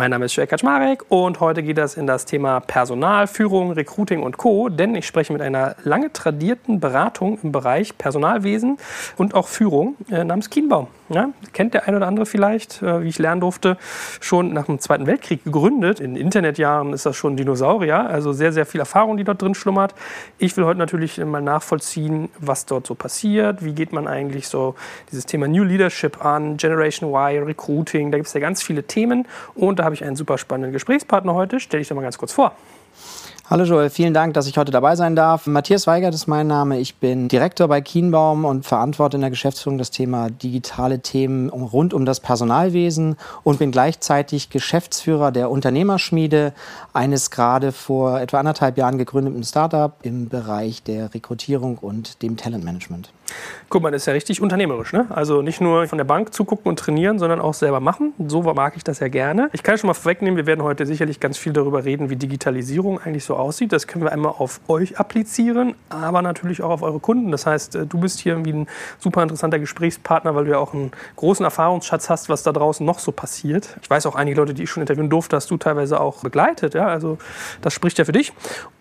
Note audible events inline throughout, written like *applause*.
Mein Name ist Joel Kaczmarek und heute geht es in das Thema Personal, Führung, Recruiting und Co. Denn ich spreche mit einer lange tradierten Beratung im Bereich Personalwesen und auch Führung äh, namens Kienbaum. Ja, kennt der eine oder andere vielleicht, äh, wie ich lernen durfte, schon nach dem Zweiten Weltkrieg gegründet. In Internetjahren ist das schon ein Dinosaurier, also sehr, sehr viel Erfahrung, die dort drin schlummert. Ich will heute natürlich mal nachvollziehen, was dort so passiert. Wie geht man eigentlich so dieses Thema New Leadership an, Generation Y, Recruiting, da gibt es ja ganz viele Themen. Und da habe ich einen super spannenden Gesprächspartner heute. Stell dich doch mal ganz kurz vor. Hallo Joel, vielen Dank, dass ich heute dabei sein darf. Matthias Weigert ist mein Name. Ich bin Direktor bei Kienbaum und verantworte in der Geschäftsführung das Thema digitale Themen rund um das Personalwesen und bin gleichzeitig Geschäftsführer der Unternehmerschmiede, eines gerade vor etwa anderthalb Jahren gegründeten Startup im Bereich der Rekrutierung und dem Talentmanagement. Guck mal, das ist ja richtig unternehmerisch. Ne? Also nicht nur von der Bank zugucken und trainieren, sondern auch selber machen. So mag ich das ja gerne. Ich kann schon mal vorwegnehmen, wir werden heute sicherlich ganz viel darüber reden, wie Digitalisierung eigentlich so aussieht. Das können wir einmal auf euch applizieren, aber natürlich auch auf eure Kunden. Das heißt, äh, du bist hier irgendwie ein super interessanter Gesprächspartner, weil du ja auch einen großen Erfahrungsschatz hast, was da draußen noch so passiert. Ich weiß auch einige Leute, die ich schon interviewen durfte, hast du teilweise auch begleitet. Ja? Also das spricht ja für dich.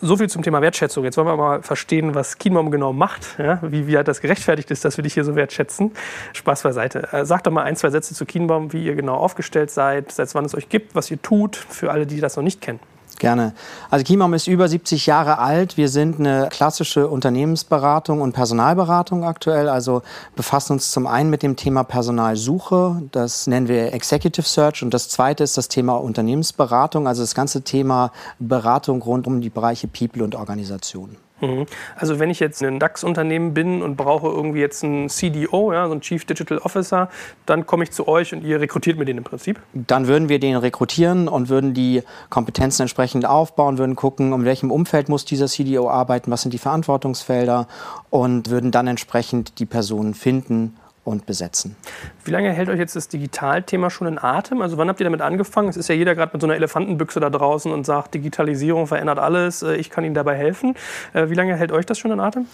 So viel zum Thema Wertschätzung. Jetzt wollen wir mal verstehen, was Kienbaum genau macht. Ja? Wie, wie hat das gerechtfertigt ist dass wir dich hier so wertschätzen. Spaß beiseite. Äh, sag doch mal ein, zwei Sätze zu Kienbaum, wie ihr genau aufgestellt seid, seit wann es euch gibt, was ihr tut, für alle, die das noch nicht kennen. Gerne. Also Kienbaum ist über 70 Jahre alt. Wir sind eine klassische Unternehmensberatung und Personalberatung aktuell. Also befassen uns zum einen mit dem Thema Personalsuche. Das nennen wir Executive Search. Und das zweite ist das Thema Unternehmensberatung. Also das ganze Thema Beratung rund um die Bereiche People und Organisation. Mhm. Also wenn ich jetzt ein DAX-Unternehmen bin und brauche irgendwie jetzt einen CDO, ja, so einen Chief Digital Officer, dann komme ich zu euch und ihr rekrutiert mir den im Prinzip? Dann würden wir den rekrutieren und würden die Kompetenzen entsprechend aufbauen, würden gucken, in welchem Umfeld muss dieser CDO arbeiten, was sind die Verantwortungsfelder und würden dann entsprechend die Personen finden und besetzen. Wie lange hält euch jetzt das Digitalthema schon in Atem? Also wann habt ihr damit angefangen? Es ist ja jeder gerade mit so einer Elefantenbüchse da draußen und sagt, Digitalisierung verändert alles, äh, ich kann Ihnen dabei helfen. Äh, wie lange hält euch das schon in Atem?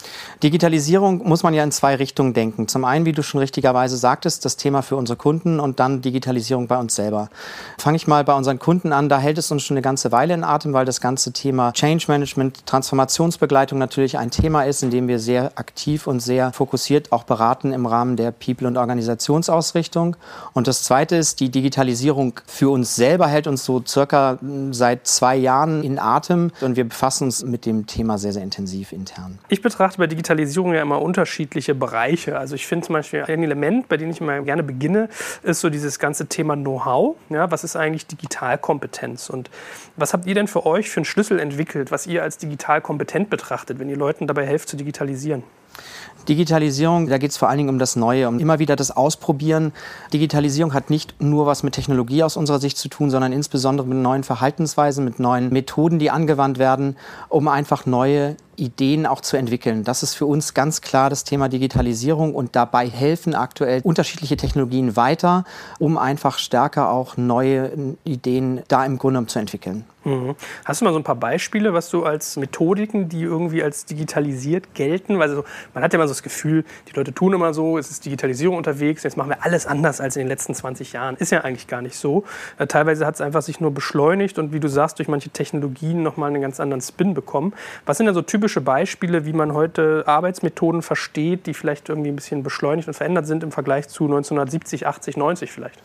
Digitalisierung muss man ja in zwei Richtungen denken. Zum einen, wie du schon richtigerweise sagtest, das Thema für unsere Kunden und dann Digitalisierung bei uns selber. Fange ich mal bei unseren Kunden an, da hält es uns schon eine ganze Weile in Atem, weil das ganze Thema Change Management, Transformationsbegleitung natürlich ein Thema ist, in dem wir sehr aktiv und sehr fokussiert auch beraten im Rahmen der People- und Organisationsausrichtung. Und das Zweite ist, die Digitalisierung für uns selber hält uns so circa hm, seit zwei Jahren in Atem und wir befassen uns mit dem Thema sehr, sehr intensiv intern. Ich betrachte bei Digitalisierung ja immer unterschiedliche Bereiche. Also ich finde zum Beispiel ein Element, bei dem ich immer gerne beginne, ist so dieses ganze Thema Know-how. Ja, was ist eigentlich Digitalkompetenz? Und was habt ihr denn für euch für einen Schlüssel entwickelt, was ihr als digital kompetent betrachtet, wenn ihr Leuten dabei helft zu digitalisieren? Digitalisierung, da geht es vor allen Dingen um das Neue, um immer wieder das Ausprobieren. Digitalisierung hat nicht nur was mit Technologie aus unserer Sicht zu tun, sondern insbesondere mit neuen Verhaltensweisen, mit neuen Methoden, die angewandt werden, um einfach neue Ideen auch zu entwickeln. Das ist für uns ganz klar das Thema Digitalisierung und dabei helfen aktuell unterschiedliche Technologien weiter, um einfach stärker auch neue Ideen da im Grunde zu entwickeln. Mhm. Hast du mal so ein paar Beispiele, was du als Methodiken, die irgendwie als digitalisiert gelten? Weil so, man hat ja immer so das Gefühl, die Leute tun immer so, es ist Digitalisierung unterwegs, jetzt machen wir alles anders als in den letzten 20 Jahren. Ist ja eigentlich gar nicht so. Äh, teilweise hat es einfach sich nur beschleunigt und wie du sagst, durch manche Technologien nochmal einen ganz anderen Spin bekommen. Was sind da so typische Beispiele, wie man heute Arbeitsmethoden versteht, die vielleicht irgendwie ein bisschen beschleunigt und verändert sind im Vergleich zu 1970, 80, 90 vielleicht?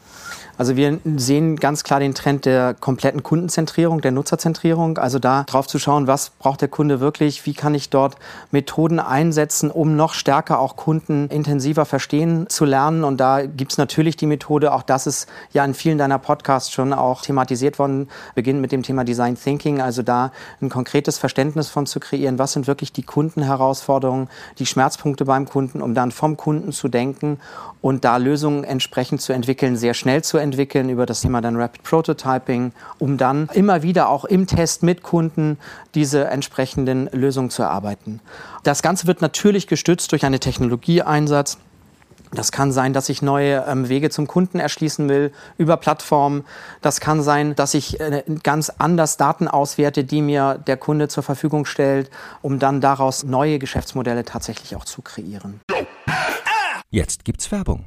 Also wir sehen ganz klar den Trend der kompletten Kundenzentrierung, der Nutzerzentrierung. Also da drauf zu schauen, was braucht der Kunde wirklich, wie kann ich dort Methoden einsetzen, um noch stärker auch Kunden intensiver verstehen zu lernen. Und da gibt es natürlich die Methode, auch das ist ja in vielen deiner Podcasts schon auch thematisiert worden, beginnt mit dem Thema Design Thinking, also da ein konkretes Verständnis von zu kreieren, was sind wirklich die Kundenherausforderungen, die Schmerzpunkte beim Kunden, um dann vom Kunden zu denken und da Lösungen entsprechend zu entwickeln, sehr schnell zu entwickeln über das Thema dann Rapid Prototyping, um dann immer wieder auch im Test mit Kunden diese entsprechenden Lösungen zu erarbeiten. Das Ganze wird natürlich gestützt durch einen Technologieeinsatz Das kann sein, dass ich neue ähm, Wege zum Kunden erschließen will über Plattformen. Das kann sein, dass ich äh, ganz anders Daten auswerte, die mir der Kunde zur Verfügung stellt, um dann daraus neue Geschäftsmodelle tatsächlich auch zu kreieren. Jetzt gibt's Werbung.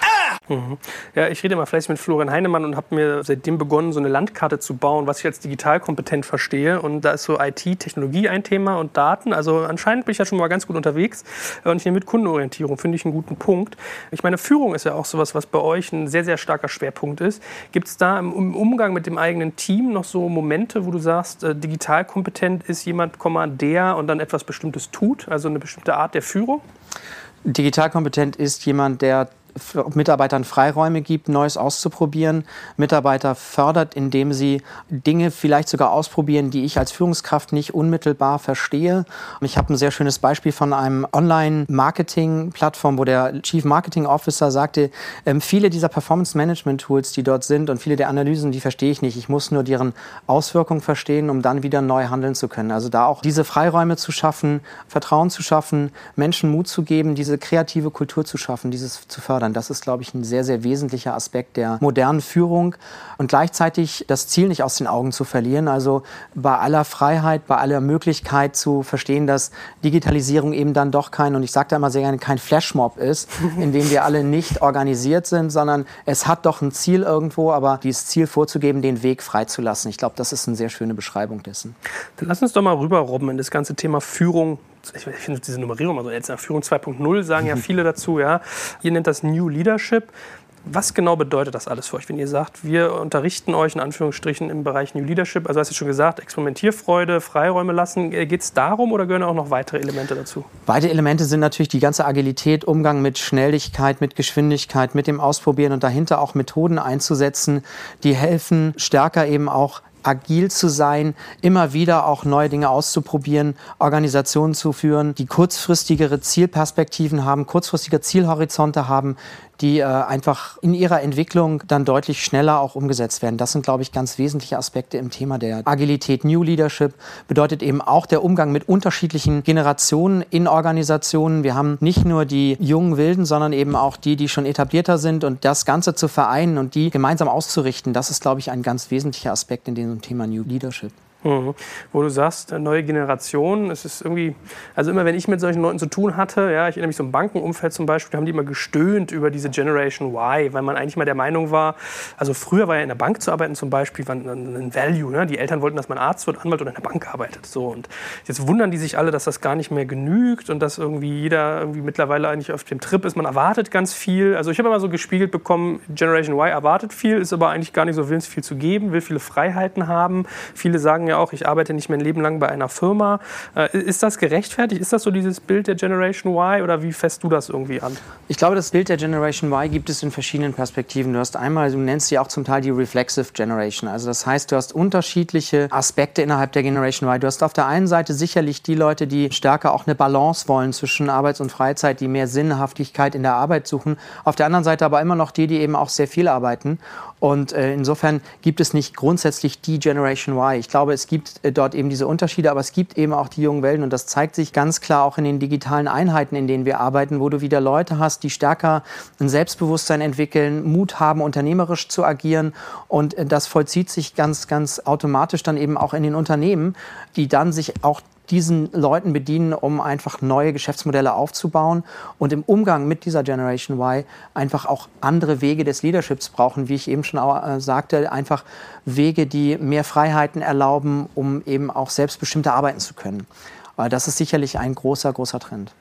Mhm. Ja, ich rede immer fleißig mit Florian Heinemann und habe mir seitdem begonnen, so eine Landkarte zu bauen, was ich als digital kompetent verstehe. Und da ist so IT, Technologie ein Thema und Daten. Also anscheinend bin ich ja schon mal ganz gut unterwegs. Und hier mit Kundenorientierung finde ich einen guten Punkt. Ich meine, Führung ist ja auch sowas, was bei euch ein sehr, sehr starker Schwerpunkt ist. Gibt es da im Umgang mit dem eigenen Team noch so Momente, wo du sagst, äh, digital kompetent ist jemand, der und dann etwas Bestimmtes tut, also eine bestimmte Art der Führung? Digital kompetent ist jemand, der Mitarbeitern Freiräume gibt, Neues auszuprobieren, Mitarbeiter fördert, indem sie Dinge vielleicht sogar ausprobieren, die ich als Führungskraft nicht unmittelbar verstehe. Ich habe ein sehr schönes Beispiel von einem Online-Marketing-Plattform, wo der Chief Marketing Officer sagte, ähm, viele dieser Performance-Management-Tools, die dort sind und viele der Analysen, die verstehe ich nicht. Ich muss nur deren Auswirkungen verstehen, um dann wieder neu handeln zu können. Also da auch diese Freiräume zu schaffen, Vertrauen zu schaffen, Menschen Mut zu geben, diese kreative Kultur zu schaffen, dieses zu fördern fördern. Das ist, glaube ich, ein sehr, sehr wesentlicher Aspekt der modernen Führung und gleichzeitig das Ziel nicht aus den Augen zu verlieren. Also bei aller Freiheit, bei aller Möglichkeit zu verstehen, dass Digitalisierung eben dann doch kein, und ich sage da immer sehr gerne, kein Flashmob ist, *laughs* in dem wir alle nicht organisiert sind, sondern es hat doch ein Ziel irgendwo, aber dieses Ziel vorzugeben, den Weg freizulassen. Ich glaube, das ist eine sehr schöne Beschreibung dessen. Dann lass uns doch mal rüberrobben in das ganze Thema Führung ich finde diese Nummerierung, also jetzt Führung 2.0 sagen ja viele dazu, ja. Ihr nennt das New Leadership. Was genau bedeutet das alles für euch, wenn ihr sagt, wir unterrichten euch in Anführungsstrichen im Bereich New Leadership? Also hast du schon gesagt, Experimentierfreude, Freiräume lassen. Äh, Geht es darum oder gehören auch noch weitere Elemente dazu? Beide Elemente sind natürlich die ganze Agilität, Umgang mit Schnelligkeit, mit Geschwindigkeit, mit dem Ausprobieren und dahinter auch Methoden einzusetzen, die helfen, stärker eben auch agil zu sein, immer wieder auch neue Dinge auszuprobieren, Organisationen zu führen, die kurzfristigere Zielperspektiven haben, kurzfristige Zielhorizonte haben, die äh, einfach in ihrer Entwicklung dann deutlich schneller auch umgesetzt werden. Das sind, glaube ich, ganz wesentliche Aspekte im Thema der Agilität. New Leadership bedeutet eben auch der Umgang mit unterschiedlichen Generationen in Organisationen. Wir haben nicht nur die jungen Wilden, sondern eben auch die, die schon etablierter sind und das Ganze zu vereinen und die gemeinsam auszurichten, das ist, glaube ich, ein ganz wesentlicher Aspekt in diesem Thema New Leadership. Mhm. Wo du sagst, neue Generation, es ist irgendwie, also immer wenn ich mit solchen Leuten zu tun hatte, ja, ich erinnere mich so im Bankenumfeld zum Beispiel, haben die immer gestöhnt über diese Generation Y, weil man eigentlich mal der Meinung war, also früher war ja in der Bank zu arbeiten zum Beispiel war ein Value, ne? die Eltern wollten, dass man Arzt wird, Anwalt oder in der Bank arbeitet, so und jetzt wundern die sich alle, dass das gar nicht mehr genügt und dass irgendwie jeder irgendwie mittlerweile eigentlich auf dem Trip ist, man erwartet ganz viel, also ich habe immer so gespiegelt bekommen, Generation Y erwartet viel, ist aber eigentlich gar nicht so willens viel zu geben, will viele Freiheiten haben, viele sagen ja auch, ich arbeite nicht mein Leben lang bei einer Firma. Äh, ist das gerechtfertigt? Ist das so dieses Bild der Generation Y oder wie fässt du das irgendwie an? Ich glaube, das Bild der Generation Y gibt es in verschiedenen Perspektiven. Du hast einmal, du nennst sie auch zum Teil die Reflexive Generation. Also das heißt, du hast unterschiedliche Aspekte innerhalb der Generation Y. Du hast auf der einen Seite sicherlich die Leute, die stärker auch eine Balance wollen zwischen Arbeits- und Freizeit, die mehr Sinnhaftigkeit in der Arbeit suchen. Auf der anderen Seite aber immer noch die, die eben auch sehr viel arbeiten. Und äh, insofern gibt es nicht grundsätzlich die Generation Y. Ich glaube, es gibt äh, dort eben diese Unterschiede, aber es gibt eben auch die jungen Welten. Und das zeigt sich ganz klar auch in den digitalen Einheiten, in denen wir arbeiten, wo du wieder Leute hast, die stärker ein Selbstbewusstsein entwickeln, Mut haben, unternehmerisch zu agieren. Und äh, das vollzieht sich ganz, ganz automatisch dann eben auch in den Unternehmen, die dann sich auch diesen Leuten bedienen, um einfach neue Geschäftsmodelle aufzubauen und im Umgang mit dieser Generation Y einfach auch andere Wege des Leaderships brauchen, wie ich eben schon auch, äh, sagte, einfach Wege, die mehr Freiheiten erlauben, um eben auch selbstbestimmter arbeiten zu können. Das ist sicherlich ein großer, großer Trend.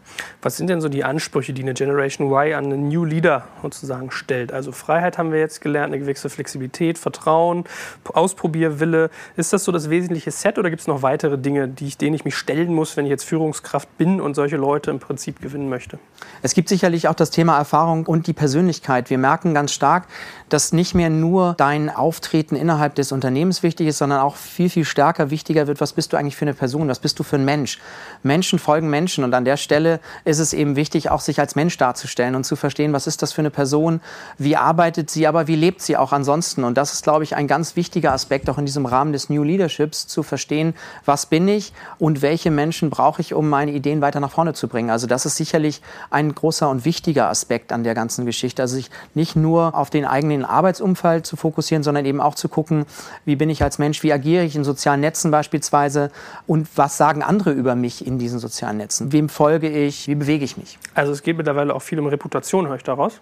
Was sind denn so die Ansprüche, die eine Generation Y an einen New Leader sozusagen stellt? Also Freiheit haben wir jetzt gelernt, eine gewisse Flexibilität, Vertrauen, Ausprobierwille. Ist das so das wesentliche Set oder gibt es noch weitere Dinge, die ich, denen ich mich stellen muss, wenn ich jetzt Führungskraft bin und solche Leute im Prinzip gewinnen möchte? Es gibt sicherlich auch das Thema Erfahrung und die Persönlichkeit. Wir merken ganz stark, dass nicht mehr nur dein Auftreten innerhalb des Unternehmens wichtig ist, sondern auch viel, viel stärker wichtiger wird, was bist du eigentlich für eine Person, was bist du für ein Mensch. Menschen folgen Menschen und an der Stelle ist es eben wichtig, auch sich als Mensch darzustellen und zu verstehen, was ist das für eine Person, wie arbeitet sie, aber wie lebt sie auch ansonsten. Und das ist, glaube ich, ein ganz wichtiger Aspekt auch in diesem Rahmen des New Leaderships, zu verstehen, was bin ich und welche Menschen brauche ich, um meine Ideen weiter nach vorne zu bringen. Also das ist sicherlich ein großer und wichtiger Aspekt an der ganzen Geschichte. Also sich nicht nur auf den eigenen Arbeitsumfeld zu fokussieren, sondern eben auch zu gucken, wie bin ich als Mensch, wie agiere ich in sozialen Netzen beispielsweise und was sagen andere über mich in diesen sozialen Netzen. Wem folge ich? Wie bewege ich mich? Also es geht mittlerweile auch viel um Reputation, höre ich daraus.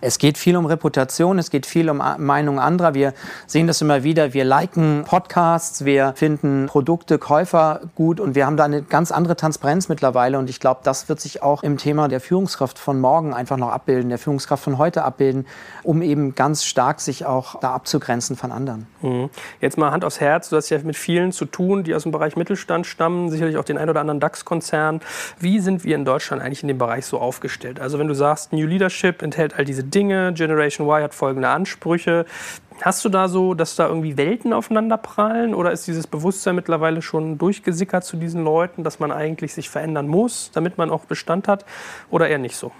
Es geht viel um Reputation, es geht viel um Meinung anderer. Wir sehen das immer wieder. Wir liken Podcasts, wir finden Produkte, Käufer gut und wir haben da eine ganz andere Transparenz mittlerweile. Und ich glaube, das wird sich auch im Thema der Führungskraft von morgen einfach noch abbilden, der Führungskraft von heute abbilden, um eben ganz stark sich auch da abzugrenzen von anderen. Mhm. Jetzt mal Hand aufs Herz. Du hast ja mit vielen zu tun, die aus dem Bereich Mittelstand stammen, sicherlich auch den ein oder anderen DAX-Konzern. Wie sind wir in Deutschland eigentlich in dem Bereich so aufgestellt? Also wenn du sagst, New Leadership enthält all diese Dinge, Generation Y hat folgende Ansprüche. Hast du da so, dass da irgendwie Welten aufeinander prallen oder ist dieses Bewusstsein mittlerweile schon durchgesickert zu diesen Leuten, dass man eigentlich sich verändern muss, damit man auch Bestand hat oder eher nicht so?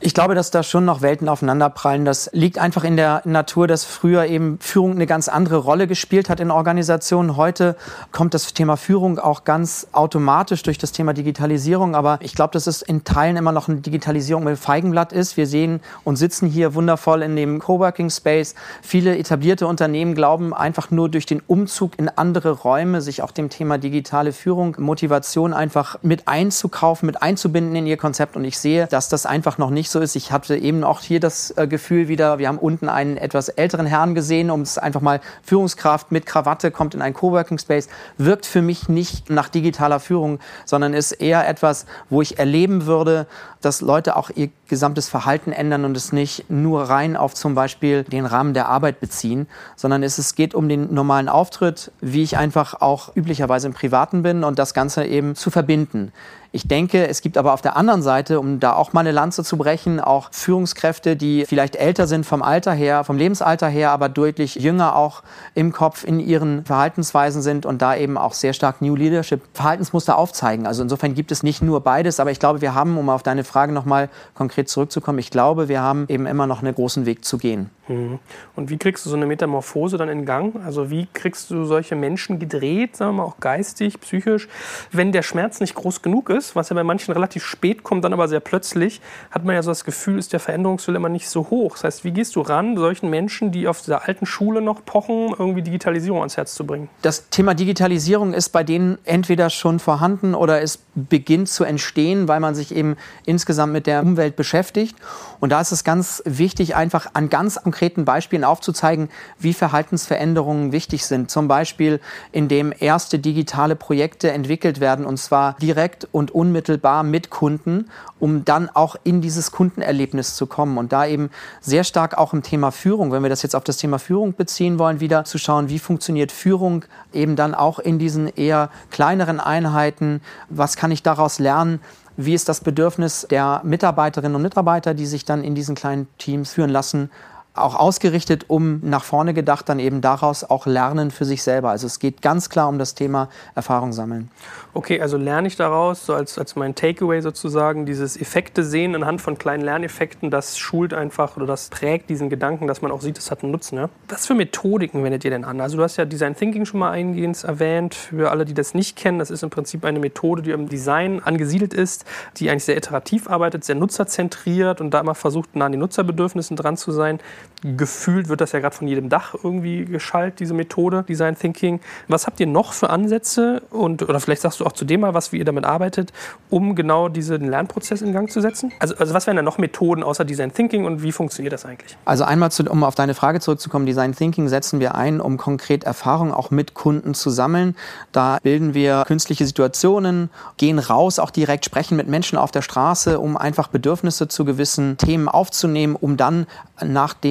Ich glaube, dass da schon noch Welten aufeinanderprallen. Das liegt einfach in der Natur, dass früher eben Führung eine ganz andere Rolle gespielt hat in Organisationen. Heute kommt das Thema Führung auch ganz automatisch durch das Thema Digitalisierung. Aber ich glaube, dass es in Teilen immer noch eine Digitalisierung mit Feigenblatt ist. Wir sehen und sitzen hier wundervoll in dem Coworking Space. Viele etablierte Unternehmen glauben einfach nur durch den Umzug in andere Räume, sich auch dem Thema digitale Führung, Motivation einfach mit einzukaufen, mit einzubinden in ihr Konzept. Und ich sehe, dass das einfach noch nicht so ist. Ich hatte eben auch hier das äh, Gefühl wieder, wir haben unten einen etwas älteren Herrn gesehen, um es einfach mal Führungskraft mit Krawatte kommt in einen Coworking Space, wirkt für mich nicht nach digitaler Führung, sondern ist eher etwas, wo ich erleben würde, dass Leute auch ihr gesamtes Verhalten ändern und es nicht nur rein auf zum Beispiel den Rahmen der Arbeit beziehen, sondern es, es geht um den normalen Auftritt, wie ich einfach auch üblicherweise im Privaten bin und das Ganze eben zu verbinden. Ich denke, es gibt aber auf der anderen Seite, um da auch mal eine Lanze zu brechen, auch Führungskräfte, die vielleicht älter sind vom Alter her, vom Lebensalter her, aber deutlich jünger auch im Kopf in ihren Verhaltensweisen sind und da eben auch sehr stark New Leadership Verhaltensmuster aufzeigen. Also insofern gibt es nicht nur beides, aber ich glaube, wir haben, um auf deine Frage nochmal konkret zurückzukommen, ich glaube, wir haben eben immer noch einen großen Weg zu gehen. Mhm. Und wie kriegst du so eine Metamorphose dann in Gang? Also wie kriegst du solche Menschen gedreht, sagen wir mal auch geistig, psychisch, wenn der Schmerz nicht groß genug ist, was ja bei manchen relativ spät kommt, dann aber sehr plötzlich, hat man ja so das Gefühl, ist der Veränderungswille immer nicht so hoch. Das heißt, wie gehst du ran, solchen Menschen, die auf dieser alten Schule noch pochen, irgendwie Digitalisierung ans Herz zu bringen? Das Thema Digitalisierung ist bei denen entweder schon vorhanden oder es beginnt zu entstehen, weil man sich eben insgesamt mit der Umwelt beschäftigt. Und da ist es ganz wichtig, einfach an ganz konkreten Beispielen aufzuzeigen, wie Verhaltensveränderungen wichtig sind. Zum Beispiel, indem erste digitale Projekte entwickelt werden und zwar direkt und unmittelbar mit Kunden, um dann auch in dieses Kundenerlebnis zu kommen. Und da eben sehr stark auch im Thema Führung, wenn wir das jetzt auf das Thema Führung beziehen wollen, wieder zu schauen, wie funktioniert Führung eben dann auch in diesen eher kleineren Einheiten, was kann ich daraus lernen, wie ist das Bedürfnis der Mitarbeiterinnen und Mitarbeiter, die sich dann in diesen kleinen Teams führen lassen, auch ausgerichtet, um nach vorne gedacht dann eben daraus auch lernen für sich selber. Also es geht ganz klar um das Thema Erfahrung sammeln. Okay, also lerne ich daraus, so als, als mein Takeaway sozusagen, dieses Effekte sehen anhand von kleinen Lerneffekten, das schult einfach oder das prägt diesen Gedanken, dass man auch sieht, es hat einen Nutzen. Ja? Was für Methodiken wendet ihr denn an? Also du hast ja Design Thinking schon mal eingehend erwähnt. Für alle, die das nicht kennen, das ist im Prinzip eine Methode, die im Design angesiedelt ist, die eigentlich sehr iterativ arbeitet, sehr nutzerzentriert und da immer versucht, nah an den Nutzerbedürfnissen dran zu sein. Gefühlt wird das ja gerade von jedem Dach irgendwie geschaltet, diese Methode, Design Thinking. Was habt ihr noch für Ansätze? Und, oder vielleicht sagst du auch zu dem mal was, wie ihr damit arbeitet, um genau diesen Lernprozess in Gang zu setzen? Also, also was wären da noch Methoden außer Design Thinking und wie funktioniert das eigentlich? Also einmal, zu, um auf deine Frage zurückzukommen, Design Thinking setzen wir ein, um konkret Erfahrungen auch mit Kunden zu sammeln. Da bilden wir künstliche Situationen, gehen raus, auch direkt sprechen mit Menschen auf der Straße, um einfach Bedürfnisse zu gewissen Themen aufzunehmen, um dann,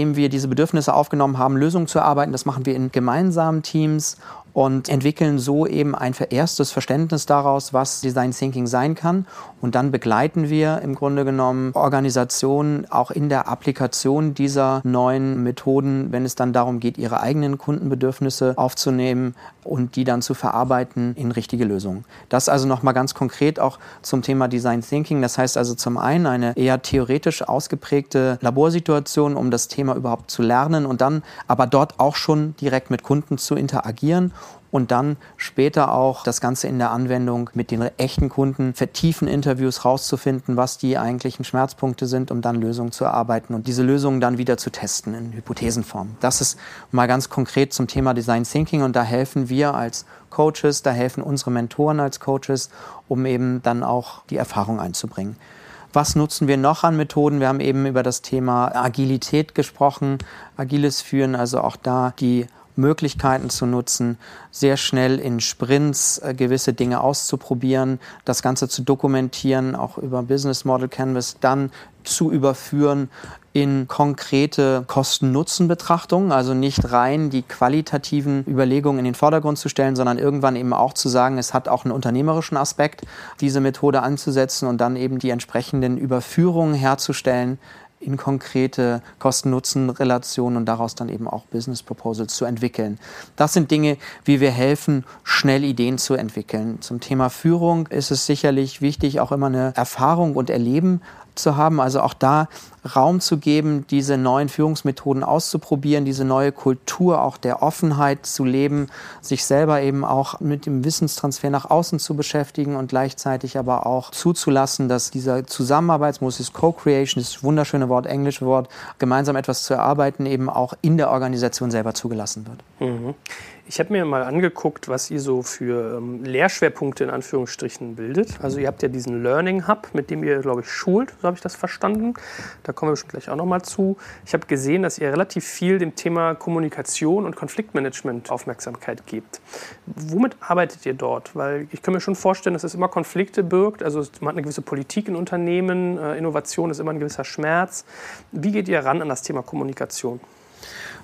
nachdem wir diese Bedürfnisse aufgenommen haben, Lösungen zu erarbeiten. Das machen wir in gemeinsamen Teams und entwickeln so eben ein erstes Verständnis daraus, was Design Thinking sein kann. Und dann begleiten wir im Grunde genommen Organisationen auch in der Applikation dieser neuen Methoden, wenn es dann darum geht, ihre eigenen Kundenbedürfnisse aufzunehmen und die dann zu verarbeiten in richtige Lösungen. Das also nochmal ganz konkret auch zum Thema Design Thinking. Das heißt also zum einen eine eher theoretisch ausgeprägte Laborsituation, um das Thema überhaupt zu lernen und dann aber dort auch schon direkt mit Kunden zu interagieren und dann später auch das Ganze in der Anwendung mit den echten Kunden vertiefen Interviews rauszufinden, was die eigentlichen Schmerzpunkte sind, um dann Lösungen zu erarbeiten und diese Lösungen dann wieder zu testen in Hypothesenform. Das ist mal ganz konkret zum Thema Design Thinking und da helfen wir als Coaches, da helfen unsere Mentoren als Coaches, um eben dann auch die Erfahrung einzubringen. Was nutzen wir noch an Methoden? Wir haben eben über das Thema Agilität gesprochen, agiles Führen, also auch da die Möglichkeiten zu nutzen, sehr schnell in Sprints äh, gewisse Dinge auszuprobieren, das Ganze zu dokumentieren, auch über Business Model Canvas, dann zu überführen in konkrete Kosten-Nutzen-Betrachtungen, also nicht rein die qualitativen Überlegungen in den Vordergrund zu stellen, sondern irgendwann eben auch zu sagen, es hat auch einen unternehmerischen Aspekt, diese Methode anzusetzen und dann eben die entsprechenden Überführungen herzustellen, in konkrete Kosten-Nutzen-Relationen und daraus dann eben auch Business Proposals zu entwickeln. Das sind Dinge, wie wir helfen, schnell Ideen zu entwickeln. Zum Thema Führung ist es sicherlich wichtig, auch immer eine Erfahrung und Erleben zu haben, also auch da Raum zu geben, diese neuen Führungsmethoden auszuprobieren, diese neue Kultur auch der Offenheit zu leben, sich selber eben auch mit dem Wissenstransfer nach außen zu beschäftigen und gleichzeitig aber auch zuzulassen, dass dieser Zusammenarbeitsmodus, Co-Creation, das wunderschöne Wort, englische Wort, gemeinsam etwas zu erarbeiten, eben auch in der Organisation selber zugelassen wird. Mhm. Ich habe mir mal angeguckt, was ihr so für ähm, Lehrschwerpunkte in Anführungsstrichen bildet. Also ihr habt ja diesen Learning Hub, mit dem ihr, glaube ich, schult, so habe ich das verstanden. Da kommen wir bestimmt gleich auch nochmal zu. Ich habe gesehen, dass ihr relativ viel dem Thema Kommunikation und Konfliktmanagement Aufmerksamkeit gebt. Womit arbeitet ihr dort? Weil ich kann mir schon vorstellen, dass es immer Konflikte birgt. Also man hat eine gewisse Politik in Unternehmen, äh, Innovation ist immer ein gewisser Schmerz. Wie geht ihr ran an das Thema Kommunikation?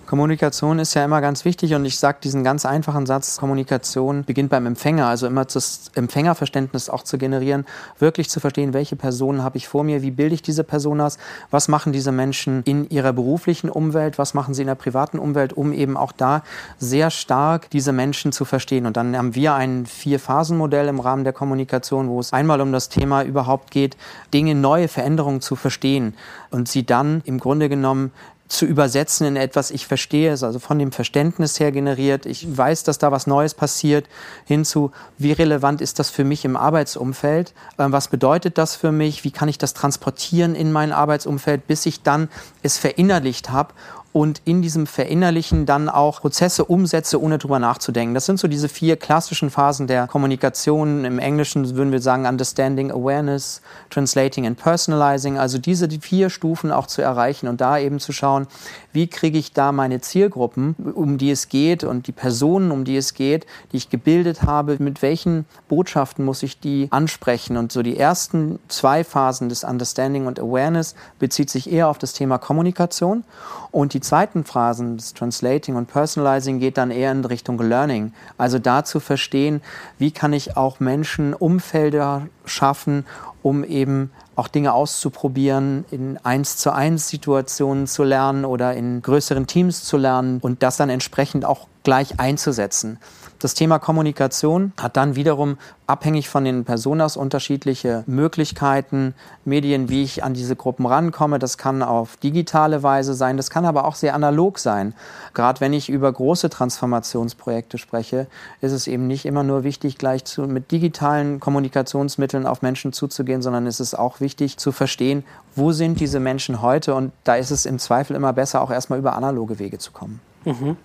Kommunikation ist ja immer ganz wichtig und ich sage diesen ganz einfachen Satz, Kommunikation beginnt beim Empfänger, also immer das Empfängerverständnis auch zu generieren, wirklich zu verstehen, welche Personen habe ich vor mir, wie bilde ich diese Person aus, was machen diese Menschen in ihrer beruflichen Umwelt, was machen sie in der privaten Umwelt, um eben auch da sehr stark diese Menschen zu verstehen. Und dann haben wir ein Vier-Phasen-Modell im Rahmen der Kommunikation, wo es einmal um das Thema überhaupt geht, Dinge, neue Veränderungen zu verstehen und sie dann im Grunde genommen zu übersetzen in etwas, ich verstehe es, also von dem Verständnis her generiert, ich weiß, dass da was Neues passiert, hinzu, wie relevant ist das für mich im Arbeitsumfeld, ähm, was bedeutet das für mich, wie kann ich das transportieren in mein Arbeitsumfeld, bis ich dann es verinnerlicht habe und in diesem Verinnerlichen dann auch Prozesse umsetze, ohne drüber nachzudenken. Das sind so diese vier klassischen Phasen der Kommunikation. Im Englischen würden wir sagen Understanding, Awareness, Translating and Personalizing. Also diese vier Stufen auch zu erreichen und da eben zu schauen, wie kriege ich da meine Zielgruppen, um die es geht und die Personen, um die es geht, die ich gebildet habe, mit welchen Botschaften muss ich die ansprechen. Und so die ersten zwei Phasen des Understanding und Awareness bezieht sich eher auf das Thema Kommunikation und die zweiten Phasen, das Translating und Personalizing, geht dann eher in Richtung Learning. Also da zu verstehen, wie kann ich auch Menschen Umfelder schaffen, um eben auch Dinge auszuprobieren, in eins zu eins Situationen zu lernen oder in größeren Teams zu lernen und das dann entsprechend auch gleich einzusetzen. Das Thema Kommunikation hat dann wiederum abhängig von den Personas unterschiedliche Möglichkeiten, Medien, wie ich an diese Gruppen rankomme. Das kann auf digitale Weise sein, das kann aber auch sehr analog sein. Gerade wenn ich über große Transformationsprojekte spreche, ist es eben nicht immer nur wichtig, gleich zu, mit digitalen Kommunikationsmitteln auf Menschen zuzugehen, sondern es ist auch wichtig zu verstehen, wo sind diese Menschen heute und da ist es im Zweifel immer besser, auch erstmal über analoge Wege zu kommen. Mhm.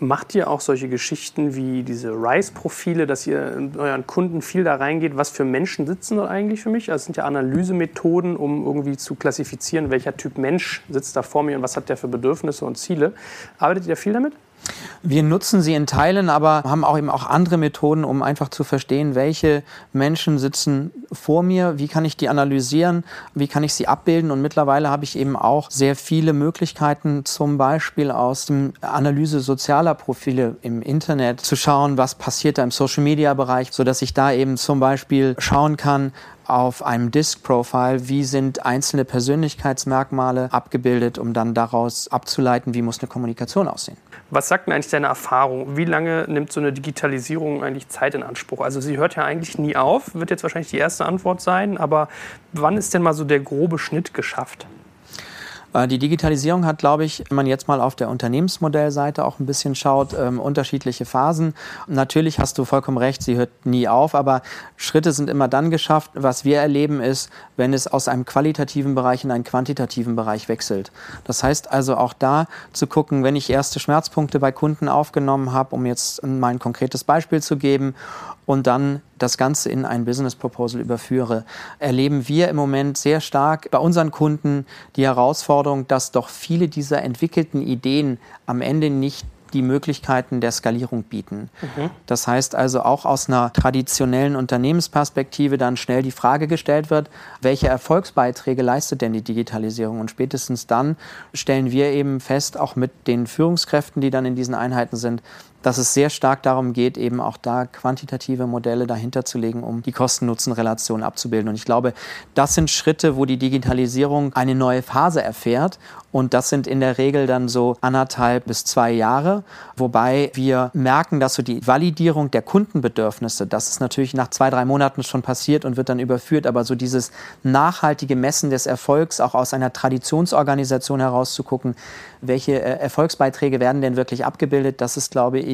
Macht ihr auch solche Geschichten wie diese RISE-Profile, dass ihr euren Kunden viel da reingeht? Was für Menschen sitzen dort eigentlich für mich? Also es sind ja Analysemethoden, um irgendwie zu klassifizieren, welcher Typ Mensch sitzt da vor mir und was hat der für Bedürfnisse und Ziele. Arbeitet ihr viel damit? Wir nutzen sie in Teilen, aber haben auch eben auch andere Methoden, um einfach zu verstehen, welche Menschen sitzen vor mir, wie kann ich die analysieren, wie kann ich sie abbilden. Und mittlerweile habe ich eben auch sehr viele Möglichkeiten, zum Beispiel aus dem Analyse sozialer Profile im Internet zu schauen, was passiert da im Social-Media-Bereich, sodass ich da eben zum Beispiel schauen kann, auf einem Disk-Profile, wie sind einzelne Persönlichkeitsmerkmale abgebildet, um dann daraus abzuleiten, wie muss eine Kommunikation aussehen. Was sagt denn eigentlich deine Erfahrung? Wie lange nimmt so eine Digitalisierung eigentlich Zeit in Anspruch? Also sie hört ja eigentlich nie auf, wird jetzt wahrscheinlich die erste Antwort sein, aber wann ist denn mal so der grobe Schnitt geschafft? Äh, die Digitalisierung hat, glaube ich, wenn man jetzt mal auf der Unternehmensmodellseite auch ein bisschen schaut, ähm, unterschiedliche Phasen. Natürlich hast du vollkommen recht, sie hört nie auf, aber Schritte sind immer dann geschafft. Was wir erleben ist, wenn es aus einem qualitativen Bereich in einen quantitativen Bereich wechselt. Das heißt also auch da zu gucken, wenn ich erste Schmerzpunkte bei Kunden aufgenommen habe, um jetzt mal ein konkretes Beispiel zu geben, und dann das Ganze in ein Business Proposal überführe, erleben wir im Moment sehr stark bei unseren Kunden die Herausforderung, dass doch viele dieser entwickelten Ideen am Ende nicht die Möglichkeiten der Skalierung bieten. Mhm. Das heißt also auch aus einer traditionellen Unternehmensperspektive dann schnell die Frage gestellt wird, welche Erfolgsbeiträge leistet denn die Digitalisierung? Und spätestens dann stellen wir eben fest, auch mit den Führungskräften, die dann in diesen Einheiten sind, dass es sehr stark darum geht, eben auch da quantitative Modelle dahinter zu legen, um die Kosten-Nutzen-Relation abzubilden. Und ich glaube, das sind Schritte, wo die Digitalisierung eine neue Phase erfährt. Und das sind in der Regel dann so anderthalb bis zwei Jahre, wobei wir merken, dass so die Validierung der Kundenbedürfnisse, das ist natürlich nach zwei, drei Monaten schon passiert und wird dann überführt, aber so dieses nachhaltige Messen des Erfolgs, auch aus einer Traditionsorganisation herauszugucken, welche äh, Erfolgsbeiträge werden denn wirklich abgebildet, das ist, glaube ich,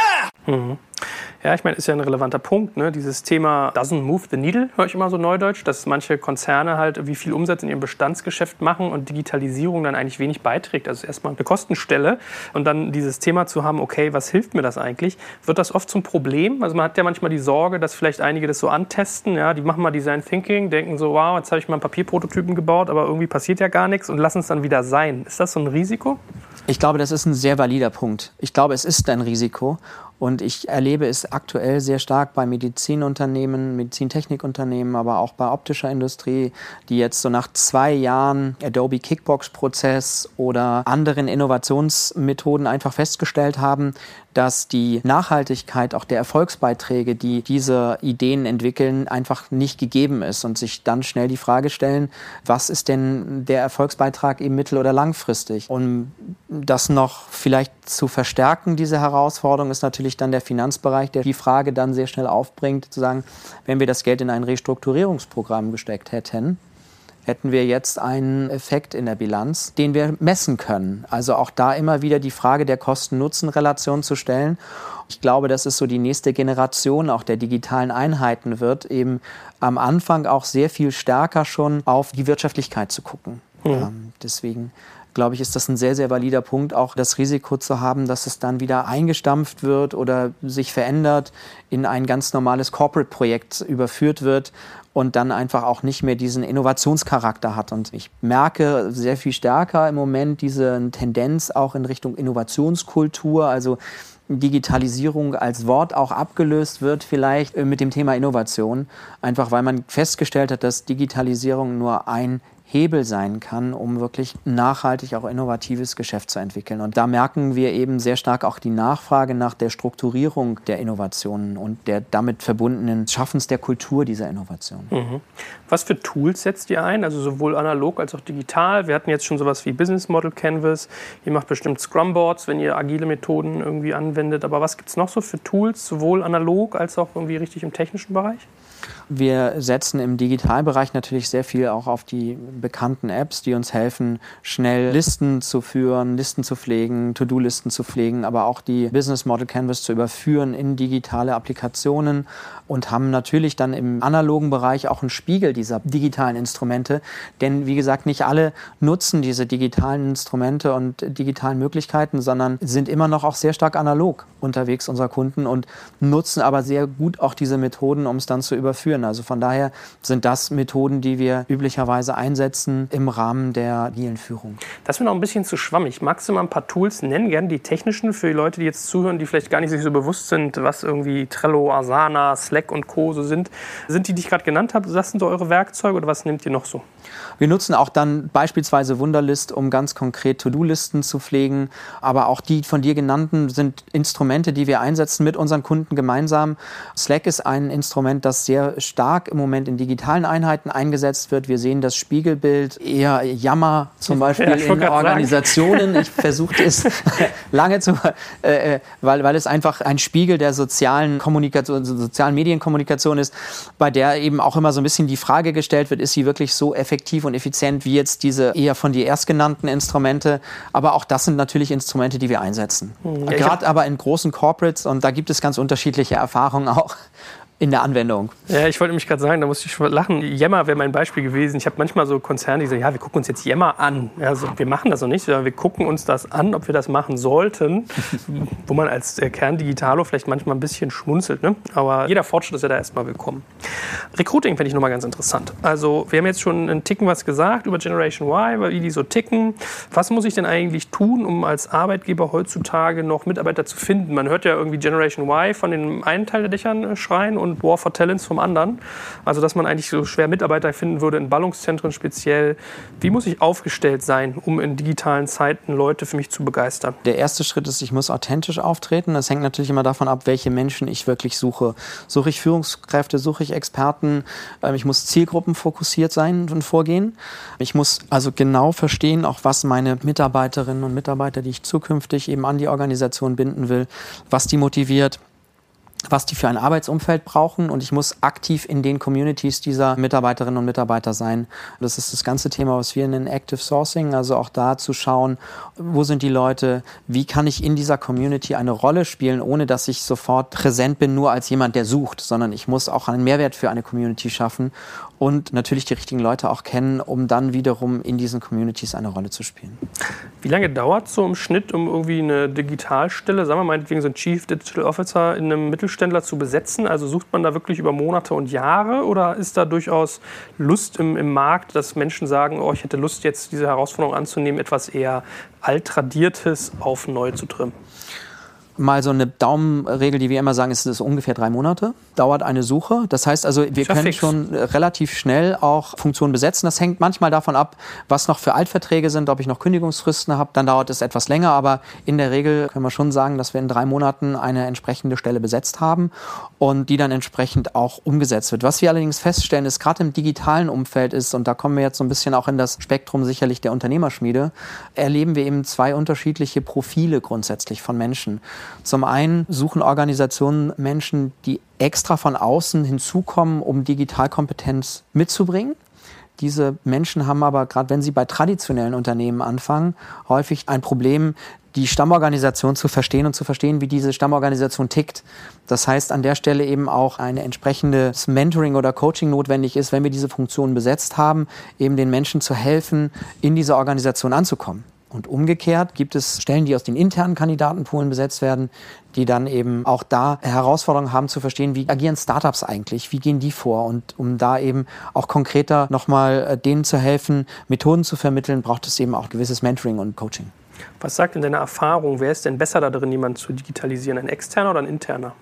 Mhm. Ja, ich meine, ist ja ein relevanter Punkt. Ne? Dieses Thema doesn't move the needle, höre ich immer so neudeutsch, dass manche Konzerne halt wie viel Umsatz in ihrem Bestandsgeschäft machen und Digitalisierung dann eigentlich wenig beiträgt. Also erstmal eine Kostenstelle und dann dieses Thema zu haben, okay, was hilft mir das eigentlich? Wird das oft zum Problem? Also man hat ja manchmal die Sorge, dass vielleicht einige das so antesten, ja, die machen mal Design Thinking, denken so, wow, jetzt habe ich mal einen Papierprototypen gebaut, aber irgendwie passiert ja gar nichts und lassen es dann wieder sein. Ist das so ein Risiko? Ich glaube, das ist ein sehr valider Punkt. Ich glaube, es ist ein Risiko. Und ich erlebe es aktuell sehr stark bei Medizinunternehmen, Medizintechnikunternehmen, aber auch bei optischer Industrie, die jetzt so nach zwei Jahren Adobe Kickbox-Prozess oder anderen Innovationsmethoden einfach festgestellt haben, dass die Nachhaltigkeit auch der Erfolgsbeiträge, die diese Ideen entwickeln, einfach nicht gegeben ist und sich dann schnell die Frage stellen, was ist denn der Erfolgsbeitrag eben mittel- oder langfristig? Um das noch vielleicht zu verstärken, diese Herausforderung, ist natürlich dann der Finanzbereich, der die Frage dann sehr schnell aufbringt, zu sagen, wenn wir das Geld in ein Restrukturierungsprogramm gesteckt hätten, hätten wir jetzt einen Effekt in der Bilanz, den wir messen können. Also auch da immer wieder die Frage der Kosten-Nutzen-Relation zu stellen. Ich glaube, dass es so die nächste Generation auch der digitalen Einheiten wird, eben am Anfang auch sehr viel stärker schon auf die Wirtschaftlichkeit zu gucken. Mhm. Ähm, deswegen glaube ich, ist das ein sehr, sehr valider Punkt, auch das Risiko zu haben, dass es dann wieder eingestampft wird oder sich verändert, in ein ganz normales Corporate-Projekt überführt wird, und dann einfach auch nicht mehr diesen Innovationscharakter hat. Und ich merke sehr viel stärker im Moment diese Tendenz auch in Richtung Innovationskultur, also Digitalisierung als Wort auch abgelöst wird, vielleicht äh, mit dem Thema Innovation, einfach weil man festgestellt hat, dass Digitalisierung nur ein Hebel sein kann, um wirklich nachhaltig auch innovatives Geschäft zu entwickeln. Und da merken wir eben sehr stark auch die Nachfrage nach der Strukturierung der Innovationen und der damit verbundenen Schaffens der Kultur dieser Innovation. Mhm. Was für Tools setzt ihr ein? Also sowohl analog als auch digital. Wir hatten jetzt schon sowas wie Business Model Canvas. Ihr macht bestimmt Scrum-Boards, wenn ihr agile Methoden irgendwie anwendet. Aber was gibt es noch so für Tools, sowohl analog als auch irgendwie richtig im technischen Bereich? Wir setzen im Digitalbereich natürlich sehr viel auch auf die bekannten Apps, die uns helfen, schnell Listen zu führen, Listen zu pflegen, To-Do-Listen zu pflegen, aber auch die Business Model Canvas zu überführen in digitale Applikationen und haben natürlich dann im analogen Bereich auch einen Spiegel dieser digitalen Instrumente. Denn wie gesagt, nicht alle nutzen diese digitalen Instrumente und digitalen Möglichkeiten, sondern sind immer noch auch sehr stark analog unterwegs, unserer Kunden, und nutzen aber sehr gut auch diese Methoden, um es dann zu überführen. Also von daher sind das Methoden, die wir üblicherweise einsetzen im Rahmen der agilen Führung. Das ist mir noch ein bisschen zu schwammig. Magst du mal ein paar Tools nennen, gerne die technischen, für die Leute, die jetzt zuhören, die vielleicht gar nicht sich so bewusst sind, was irgendwie Trello, Asana, Slack, Slack und Co. so sind. Sind die, die ich gerade genannt habe, das sind so eure Werkzeuge oder was nehmt ihr noch so? Wir nutzen auch dann beispielsweise Wunderlist, um ganz konkret To-Do-Listen zu pflegen. Aber auch die von dir genannten sind Instrumente, die wir einsetzen mit unseren Kunden gemeinsam. Slack ist ein Instrument, das sehr stark im Moment in digitalen Einheiten eingesetzt wird. Wir sehen das Spiegelbild eher Jammer zum Beispiel ja, in Organisationen. Ich versuchte es *laughs* lange zu, äh, äh, weil, weil es einfach ein Spiegel der sozialen Kommunikation, sozialen Medienkommunikation ist, bei der eben auch immer so ein bisschen die Frage gestellt wird, ist sie wirklich so effektiv und effizient wie jetzt diese eher von dir erst genannten Instrumente. Aber auch das sind natürlich Instrumente, die wir einsetzen. Mhm. Ja, Gerade aber in großen Corporates und da gibt es ganz unterschiedliche Erfahrungen auch in der Anwendung. Ja, ich wollte nämlich gerade sagen, da musste ich schon lachen. Yammer wäre mein Beispiel gewesen. Ich habe manchmal so Konzerne, die sagen, ja, wir gucken uns jetzt Yammer an. Also, wir machen das noch nicht, sondern wir gucken uns das an, ob wir das machen sollten. *laughs* Wo man als äh, Kerndigitalo vielleicht manchmal ein bisschen schmunzelt. Ne? Aber jeder Fortschritt ist ja da erstmal willkommen. Recruiting finde ich nochmal ganz interessant. Also, wir haben jetzt schon einen Ticken was gesagt über Generation Y, wie die so ticken. Was muss ich denn eigentlich tun, um als Arbeitgeber heutzutage noch Mitarbeiter zu finden? Man hört ja irgendwie Generation Y von den einen Teil der Dächern schreien und und War for Talents vom anderen. Also dass man eigentlich so schwer Mitarbeiter finden würde in Ballungszentren speziell. Wie muss ich aufgestellt sein, um in digitalen Zeiten Leute für mich zu begeistern? Der erste Schritt ist, ich muss authentisch auftreten. Das hängt natürlich immer davon ab, welche Menschen ich wirklich suche. Suche ich Führungskräfte, suche ich Experten. Ähm, ich muss zielgruppenfokussiert sein und vorgehen. Ich muss also genau verstehen, auch was meine Mitarbeiterinnen und Mitarbeiter, die ich zukünftig eben an die Organisation binden will, was die motiviert was die für ein Arbeitsumfeld brauchen. Und ich muss aktiv in den Communities dieser Mitarbeiterinnen und Mitarbeiter sein. Das ist das ganze Thema, was wir nennen Active Sourcing, also auch da zu schauen, wo sind die Leute, wie kann ich in dieser Community eine Rolle spielen, ohne dass ich sofort präsent bin, nur als jemand, der sucht, sondern ich muss auch einen Mehrwert für eine Community schaffen und natürlich die richtigen Leute auch kennen, um dann wiederum in diesen Communities eine Rolle zu spielen. Wie lange dauert so im Schnitt, um irgendwie eine Digitalstelle, sagen wir meinetwegen so ein Chief Digital Officer in einem Mittelständler zu besetzen? Also sucht man da wirklich über Monate und Jahre oder ist da durchaus Lust im, im Markt, dass Menschen sagen, oh, ich hätte Lust jetzt diese Herausforderung anzunehmen, etwas eher altradiertes auf neu zu trimmen? Mal so eine Daumenregel, die wir immer sagen, ist, ist ungefähr drei Monate, dauert eine Suche. Das heißt also, wir können fix. schon relativ schnell auch Funktionen besetzen. Das hängt manchmal davon ab, was noch für Altverträge sind, ob ich noch Kündigungsfristen habe, dann dauert es etwas länger, aber in der Regel können wir schon sagen, dass wir in drei Monaten eine entsprechende Stelle besetzt haben und die dann entsprechend auch umgesetzt wird. Was wir allerdings feststellen, ist gerade im digitalen Umfeld ist, und da kommen wir jetzt so ein bisschen auch in das Spektrum sicherlich der Unternehmerschmiede, erleben wir eben zwei unterschiedliche Profile grundsätzlich von Menschen. Zum einen suchen Organisationen Menschen, die extra von außen hinzukommen, um Digitalkompetenz mitzubringen. Diese Menschen haben aber, gerade wenn sie bei traditionellen Unternehmen anfangen, häufig ein Problem, die Stammorganisation zu verstehen und zu verstehen, wie diese Stammorganisation tickt. Das heißt, an der Stelle eben auch ein entsprechendes Mentoring oder Coaching notwendig ist, wenn wir diese Funktion besetzt haben, eben den Menschen zu helfen, in dieser Organisation anzukommen. Und umgekehrt gibt es Stellen, die aus den internen Kandidatenpoolen besetzt werden, die dann eben auch da Herausforderungen haben zu verstehen, wie agieren Startups eigentlich, wie gehen die vor und um da eben auch konkreter nochmal äh, denen zu helfen, Methoden zu vermitteln, braucht es eben auch gewisses Mentoring und Coaching. Was sagt in deiner Erfahrung, wer ist denn besser da drin, jemanden zu digitalisieren, ein externer oder ein interner?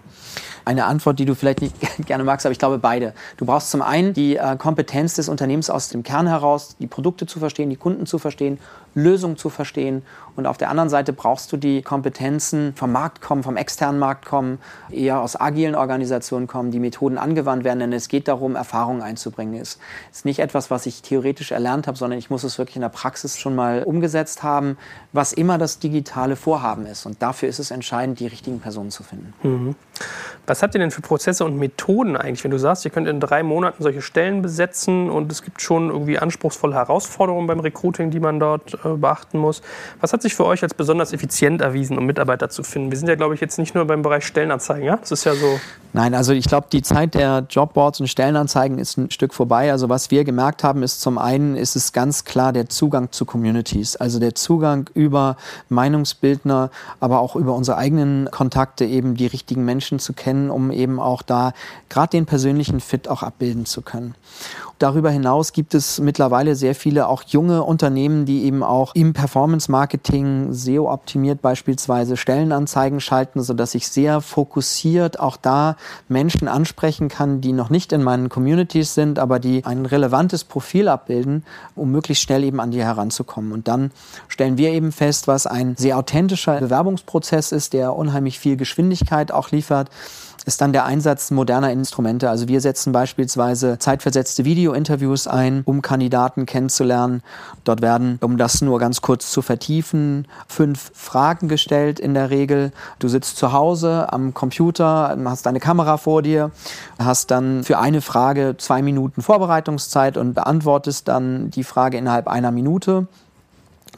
eine Antwort, die du vielleicht nicht *laughs* gerne magst, aber ich glaube beide. Du brauchst zum einen die äh, Kompetenz des Unternehmens aus dem Kern heraus, die Produkte zu verstehen, die Kunden zu verstehen, Lösungen zu verstehen. Und auf der anderen Seite brauchst du die Kompetenzen vom Markt kommen, vom externen Markt kommen, eher aus agilen Organisationen kommen, die Methoden angewandt werden. Denn es geht darum, Erfahrungen einzubringen. Es ist nicht etwas, was ich theoretisch erlernt habe, sondern ich muss es wirklich in der Praxis schon mal umgesetzt haben, was immer das digitale Vorhaben ist. Und dafür ist es entscheidend, die richtigen Personen zu finden. Mhm. Was habt ihr denn für Prozesse und Methoden eigentlich, wenn du sagst, ihr könnt in drei Monaten solche Stellen besetzen und es gibt schon irgendwie anspruchsvolle Herausforderungen beim Recruiting, die man dort äh, beachten muss? Was hat sich für euch als besonders effizient erwiesen, um Mitarbeiter zu finden? Wir sind ja, glaube ich, jetzt nicht nur beim Bereich Stellenanzeigen, ja? Das ist ja so. Nein, also ich glaube, die Zeit der Jobboards und Stellenanzeigen ist ein Stück vorbei. Also was wir gemerkt haben, ist zum einen ist es ganz klar der Zugang zu Communities, also der Zugang über Meinungsbildner, aber auch über unsere eigenen Kontakte eben die richtigen Menschen zu kennen um eben auch da gerade den persönlichen Fit auch abbilden zu können. Darüber hinaus gibt es mittlerweile sehr viele auch junge Unternehmen, die eben auch im Performance-Marketing, SEO-optimiert beispielsweise Stellenanzeigen schalten, sodass ich sehr fokussiert auch da Menschen ansprechen kann, die noch nicht in meinen Communities sind, aber die ein relevantes Profil abbilden, um möglichst schnell eben an die heranzukommen. Und dann stellen wir eben fest, was ein sehr authentischer Bewerbungsprozess ist, der unheimlich viel Geschwindigkeit auch liefert ist dann der Einsatz moderner Instrumente. Also wir setzen beispielsweise zeitversetzte Video-Interviews ein, um Kandidaten kennenzulernen. Dort werden, um das nur ganz kurz zu vertiefen, fünf Fragen gestellt in der Regel. Du sitzt zu Hause am Computer, hast deine Kamera vor dir, hast dann für eine Frage zwei Minuten Vorbereitungszeit und beantwortest dann die Frage innerhalb einer Minute.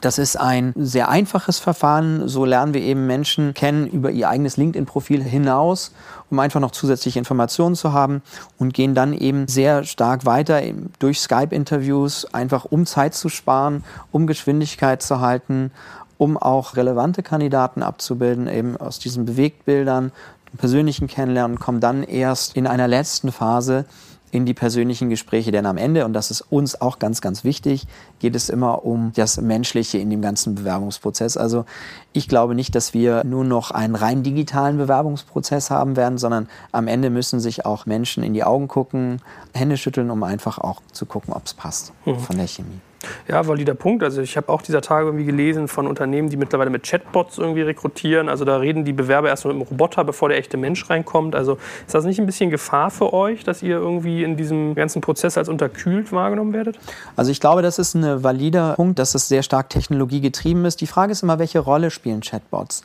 Das ist ein sehr einfaches Verfahren. So lernen wir eben Menschen kennen über ihr eigenes LinkedIn-Profil hinaus, um einfach noch zusätzliche Informationen zu haben und gehen dann eben sehr stark weiter durch Skype-Interviews, einfach um Zeit zu sparen, um Geschwindigkeit zu halten, um auch relevante Kandidaten abzubilden, eben aus diesen Bewegtbildern, persönlichen Kennenlernen, kommen dann erst in einer letzten Phase in die persönlichen Gespräche. Denn am Ende, und das ist uns auch ganz, ganz wichtig, geht es immer um das Menschliche in dem ganzen Bewerbungsprozess. Also ich glaube nicht, dass wir nur noch einen rein digitalen Bewerbungsprozess haben werden, sondern am Ende müssen sich auch Menschen in die Augen gucken, Hände schütteln, um einfach auch zu gucken, ob es passt mhm. von der Chemie. Ja, valider Punkt. Also ich habe auch dieser Tage irgendwie gelesen von Unternehmen, die mittlerweile mit Chatbots irgendwie rekrutieren. Also da reden die Bewerber erst mit dem Roboter, bevor der echte Mensch reinkommt. Also ist das nicht ein bisschen Gefahr für euch, dass ihr irgendwie in diesem ganzen Prozess als unterkühlt wahrgenommen werdet? Also ich glaube, das ist ein valider Punkt, dass es sehr stark technologiegetrieben ist. Die Frage ist immer, welche Rolle spielen Chatbots?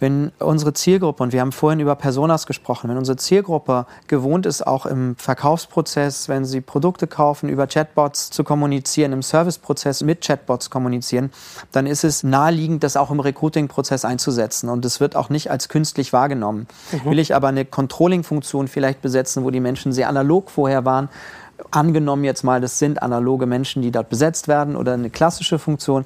Wenn unsere Zielgruppe, und wir haben vorhin über Personas gesprochen, wenn unsere Zielgruppe gewohnt ist, auch im Verkaufsprozess, wenn sie Produkte kaufen, über Chatbots zu kommunizieren, im Service Serviceprozess mit Chatbots kommunizieren, dann ist es naheliegend, das auch im Recruiting-Prozess einzusetzen. Und es wird auch nicht als künstlich wahrgenommen. Mhm. Will ich aber eine Controlling-Funktion vielleicht besetzen, wo die Menschen sehr analog vorher waren, angenommen jetzt mal, das sind analoge Menschen, die dort besetzt werden oder eine klassische Funktion,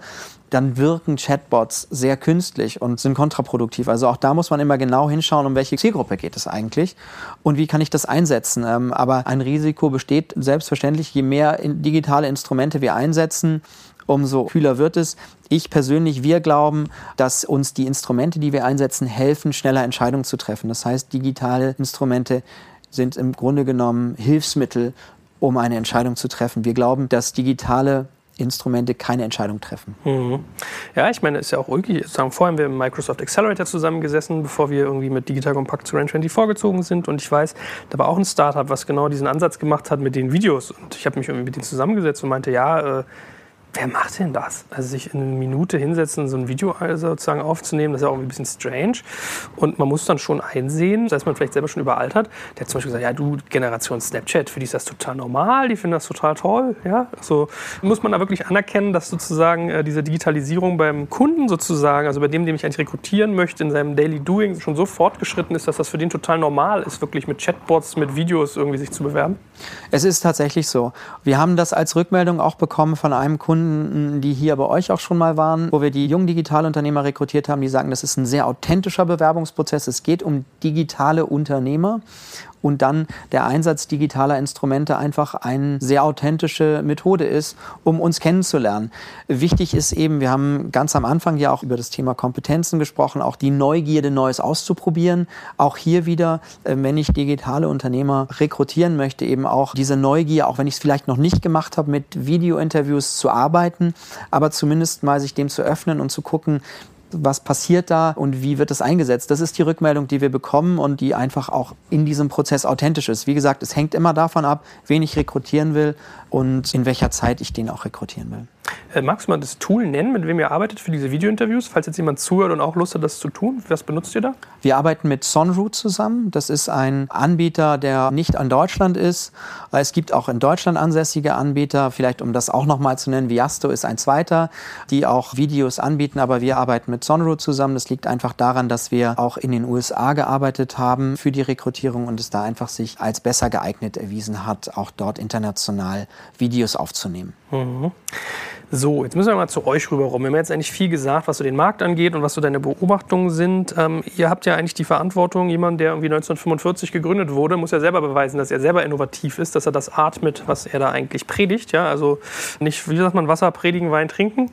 dann wirken Chatbots sehr künstlich und sind kontraproduktiv. Also auch da muss man immer genau hinschauen, um welche Zielgruppe geht es eigentlich und wie kann ich das einsetzen. Ähm, aber ein Risiko besteht selbstverständlich, je mehr digitale Instrumente wir einsetzen, umso kühler wird es. Ich persönlich, wir glauben, dass uns die Instrumente, die wir einsetzen, helfen, schneller Entscheidungen zu treffen. Das heißt, digitale Instrumente sind im Grunde genommen Hilfsmittel, um eine Entscheidung zu treffen. Wir glauben, dass digitale Instrumente keine Entscheidung treffen. Mhm. Ja, ich meine, es ist ja auch irgendwie, sagen, vorher haben wir im Microsoft Accelerator zusammengesessen, bevor wir irgendwie mit Digital Compact zu Rand20 vorgezogen sind. Und ich weiß, da war auch ein Startup, was genau diesen Ansatz gemacht hat mit den Videos. Und ich habe mich irgendwie mit denen zusammengesetzt und meinte, ja, äh, Wer macht denn das? Also sich in eine Minute hinsetzen, so ein Video sozusagen aufzunehmen, das ist ja auch ein bisschen strange. Und man muss dann schon einsehen, da ist man vielleicht selber schon überaltert. Der hat zum Beispiel gesagt, ja du, Generation Snapchat, für die ist das total normal, die finden das total toll. Ja? Also muss man da wirklich anerkennen, dass sozusagen äh, diese Digitalisierung beim Kunden sozusagen, also bei dem, dem ich eigentlich rekrutieren möchte, in seinem Daily Doing schon so fortgeschritten ist, dass das für den total normal ist, wirklich mit Chatbots, mit Videos irgendwie sich zu bewerben? Es ist tatsächlich so. Wir haben das als Rückmeldung auch bekommen von einem Kunden, Kunden, die hier bei euch auch schon mal waren, wo wir die jungen Digitalunternehmer rekrutiert haben, die sagen, das ist ein sehr authentischer Bewerbungsprozess. Es geht um digitale Unternehmer und dann der Einsatz digitaler Instrumente einfach eine sehr authentische Methode ist, um uns kennenzulernen. Wichtig ist eben, wir haben ganz am Anfang ja auch über das Thema Kompetenzen gesprochen, auch die Neugierde, Neues auszuprobieren. Auch hier wieder, äh, wenn ich digitale Unternehmer rekrutieren möchte, eben auch diese Neugier, auch wenn ich es vielleicht noch nicht gemacht habe, mit Video-Interviews zu arbeiten, aber zumindest mal sich dem zu öffnen und zu gucken, was passiert da und wie wird das eingesetzt. Das ist die Rückmeldung, die wir bekommen und die einfach auch in diesem Prozess authentisch ist. Wie gesagt, es hängt immer davon ab, wen ich rekrutieren will und in welcher Zeit ich den auch rekrutieren will. Äh, magst du mal das Tool nennen, mit dem ihr arbeitet für diese Videointerviews? Falls jetzt jemand zuhört und auch Lust hat, das zu tun, was benutzt ihr da? Wir arbeiten mit Sonroot zusammen. Das ist ein Anbieter, der nicht an Deutschland ist. Es gibt auch in Deutschland ansässige Anbieter, vielleicht um das auch nochmal zu nennen. Viasto ist ein zweiter, die auch Videos anbieten, aber wir arbeiten mit Sonroot zusammen. Das liegt einfach daran, dass wir auch in den USA gearbeitet haben für die Rekrutierung und es da einfach sich als besser geeignet erwiesen hat, auch dort international Videos aufzunehmen. Mhm. So, jetzt müssen wir mal zu euch rüber rum. Wir haben jetzt eigentlich viel gesagt, was so den Markt angeht und was so deine Beobachtungen sind. Ähm, ihr habt ja eigentlich die Verantwortung, jemand, der irgendwie 1945 gegründet wurde, muss ja selber beweisen, dass er selber innovativ ist, dass er das atmet, was er da eigentlich predigt. Ja? Also nicht, wie sagt man, Wasser predigen, Wein trinken.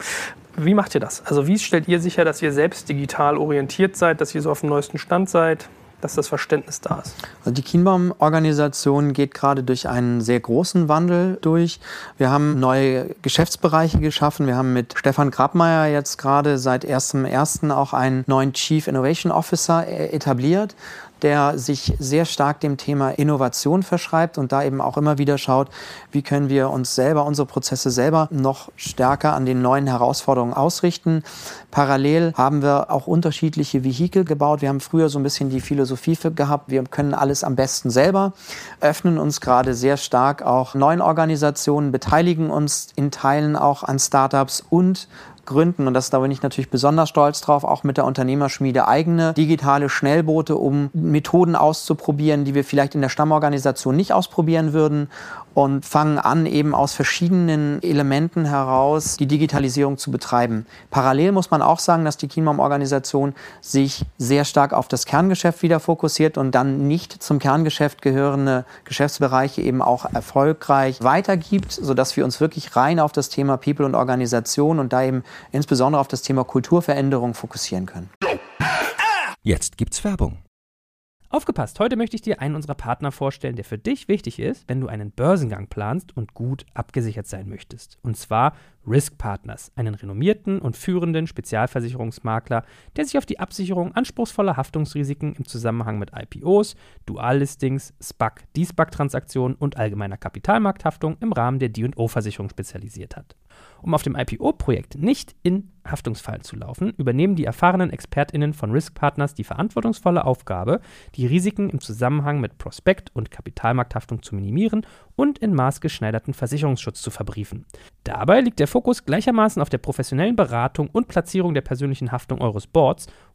Wie macht ihr das? Also wie stellt ihr sicher, dass ihr selbst digital orientiert seid, dass ihr so auf dem neuesten Stand seid? Dass das Verständnis da ist. Also die Kienbaum-Organisation geht gerade durch einen sehr großen Wandel durch. Wir haben neue Geschäftsbereiche geschaffen. Wir haben mit Stefan Grabmeier jetzt gerade seit 1.1. auch einen neuen Chief Innovation Officer äh, etabliert der sich sehr stark dem Thema Innovation verschreibt und da eben auch immer wieder schaut, wie können wir uns selber, unsere Prozesse selber noch stärker an den neuen Herausforderungen ausrichten. Parallel haben wir auch unterschiedliche Vehikel gebaut. Wir haben früher so ein bisschen die Philosophie gehabt, wir können alles am besten selber, öffnen uns gerade sehr stark auch neuen Organisationen, beteiligen uns in Teilen auch an Startups und gründen, und das, da bin ich natürlich besonders stolz drauf, auch mit der Unternehmerschmiede eigene digitale Schnellboote, um Methoden auszuprobieren, die wir vielleicht in der Stammorganisation nicht ausprobieren würden und fangen an, eben aus verschiedenen Elementen heraus die Digitalisierung zu betreiben. Parallel muss man auch sagen, dass die Kienbaum-Organisation sich sehr stark auf das Kerngeschäft wieder fokussiert und dann nicht zum Kerngeschäft gehörende Geschäftsbereiche eben auch erfolgreich weitergibt, sodass wir uns wirklich rein auf das Thema People und Organisation und da eben insbesondere auf das Thema Kulturveränderung fokussieren können. Jetzt gibt's Werbung. Aufgepasst, heute möchte ich dir einen unserer Partner vorstellen, der für dich wichtig ist, wenn du einen Börsengang planst und gut abgesichert sein möchtest. Und zwar Risk Partners, einen renommierten und führenden Spezialversicherungsmakler, der sich auf die Absicherung anspruchsvoller Haftungsrisiken im Zusammenhang mit IPOs, Duallistings, SPAC, D-SPAC-Transaktionen und allgemeiner Kapitalmarkthaftung im Rahmen der D&O-Versicherung spezialisiert hat. Um auf dem IPO-Projekt nicht in Haftungsfallen zu laufen, übernehmen die erfahrenen ExpertInnen von Risk Partners die verantwortungsvolle Aufgabe, die Risiken im Zusammenhang mit Prospekt- und Kapitalmarkthaftung zu minimieren und in maßgeschneiderten Versicherungsschutz zu verbriefen. Dabei liegt der Fokus gleichermaßen auf der professionellen Beratung und Platzierung der persönlichen Haftung eures Boards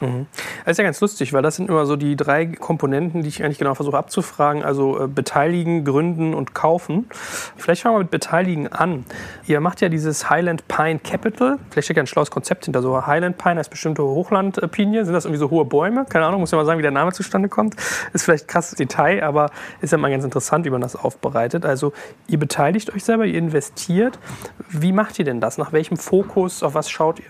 Mhm. Das ist ja ganz lustig, weil das sind immer so die drei Komponenten, die ich eigentlich genau versuche abzufragen. Also äh, beteiligen, gründen und kaufen. Vielleicht fangen wir mit beteiligen an. Ihr macht ja dieses Highland Pine Capital. Vielleicht steckt ja ein schlaues Konzept hinter. So Highland Pine heißt bestimmte Hochlandpinie. Sind das irgendwie so hohe Bäume? Keine Ahnung, muss ja mal sagen, wie der Name zustande kommt. Ist vielleicht krasses Detail, aber ist ja mal ganz interessant, wie man das aufbereitet. Also ihr beteiligt euch selber, ihr investiert. Wie macht ihr denn das? Nach welchem Fokus, auf was schaut ihr?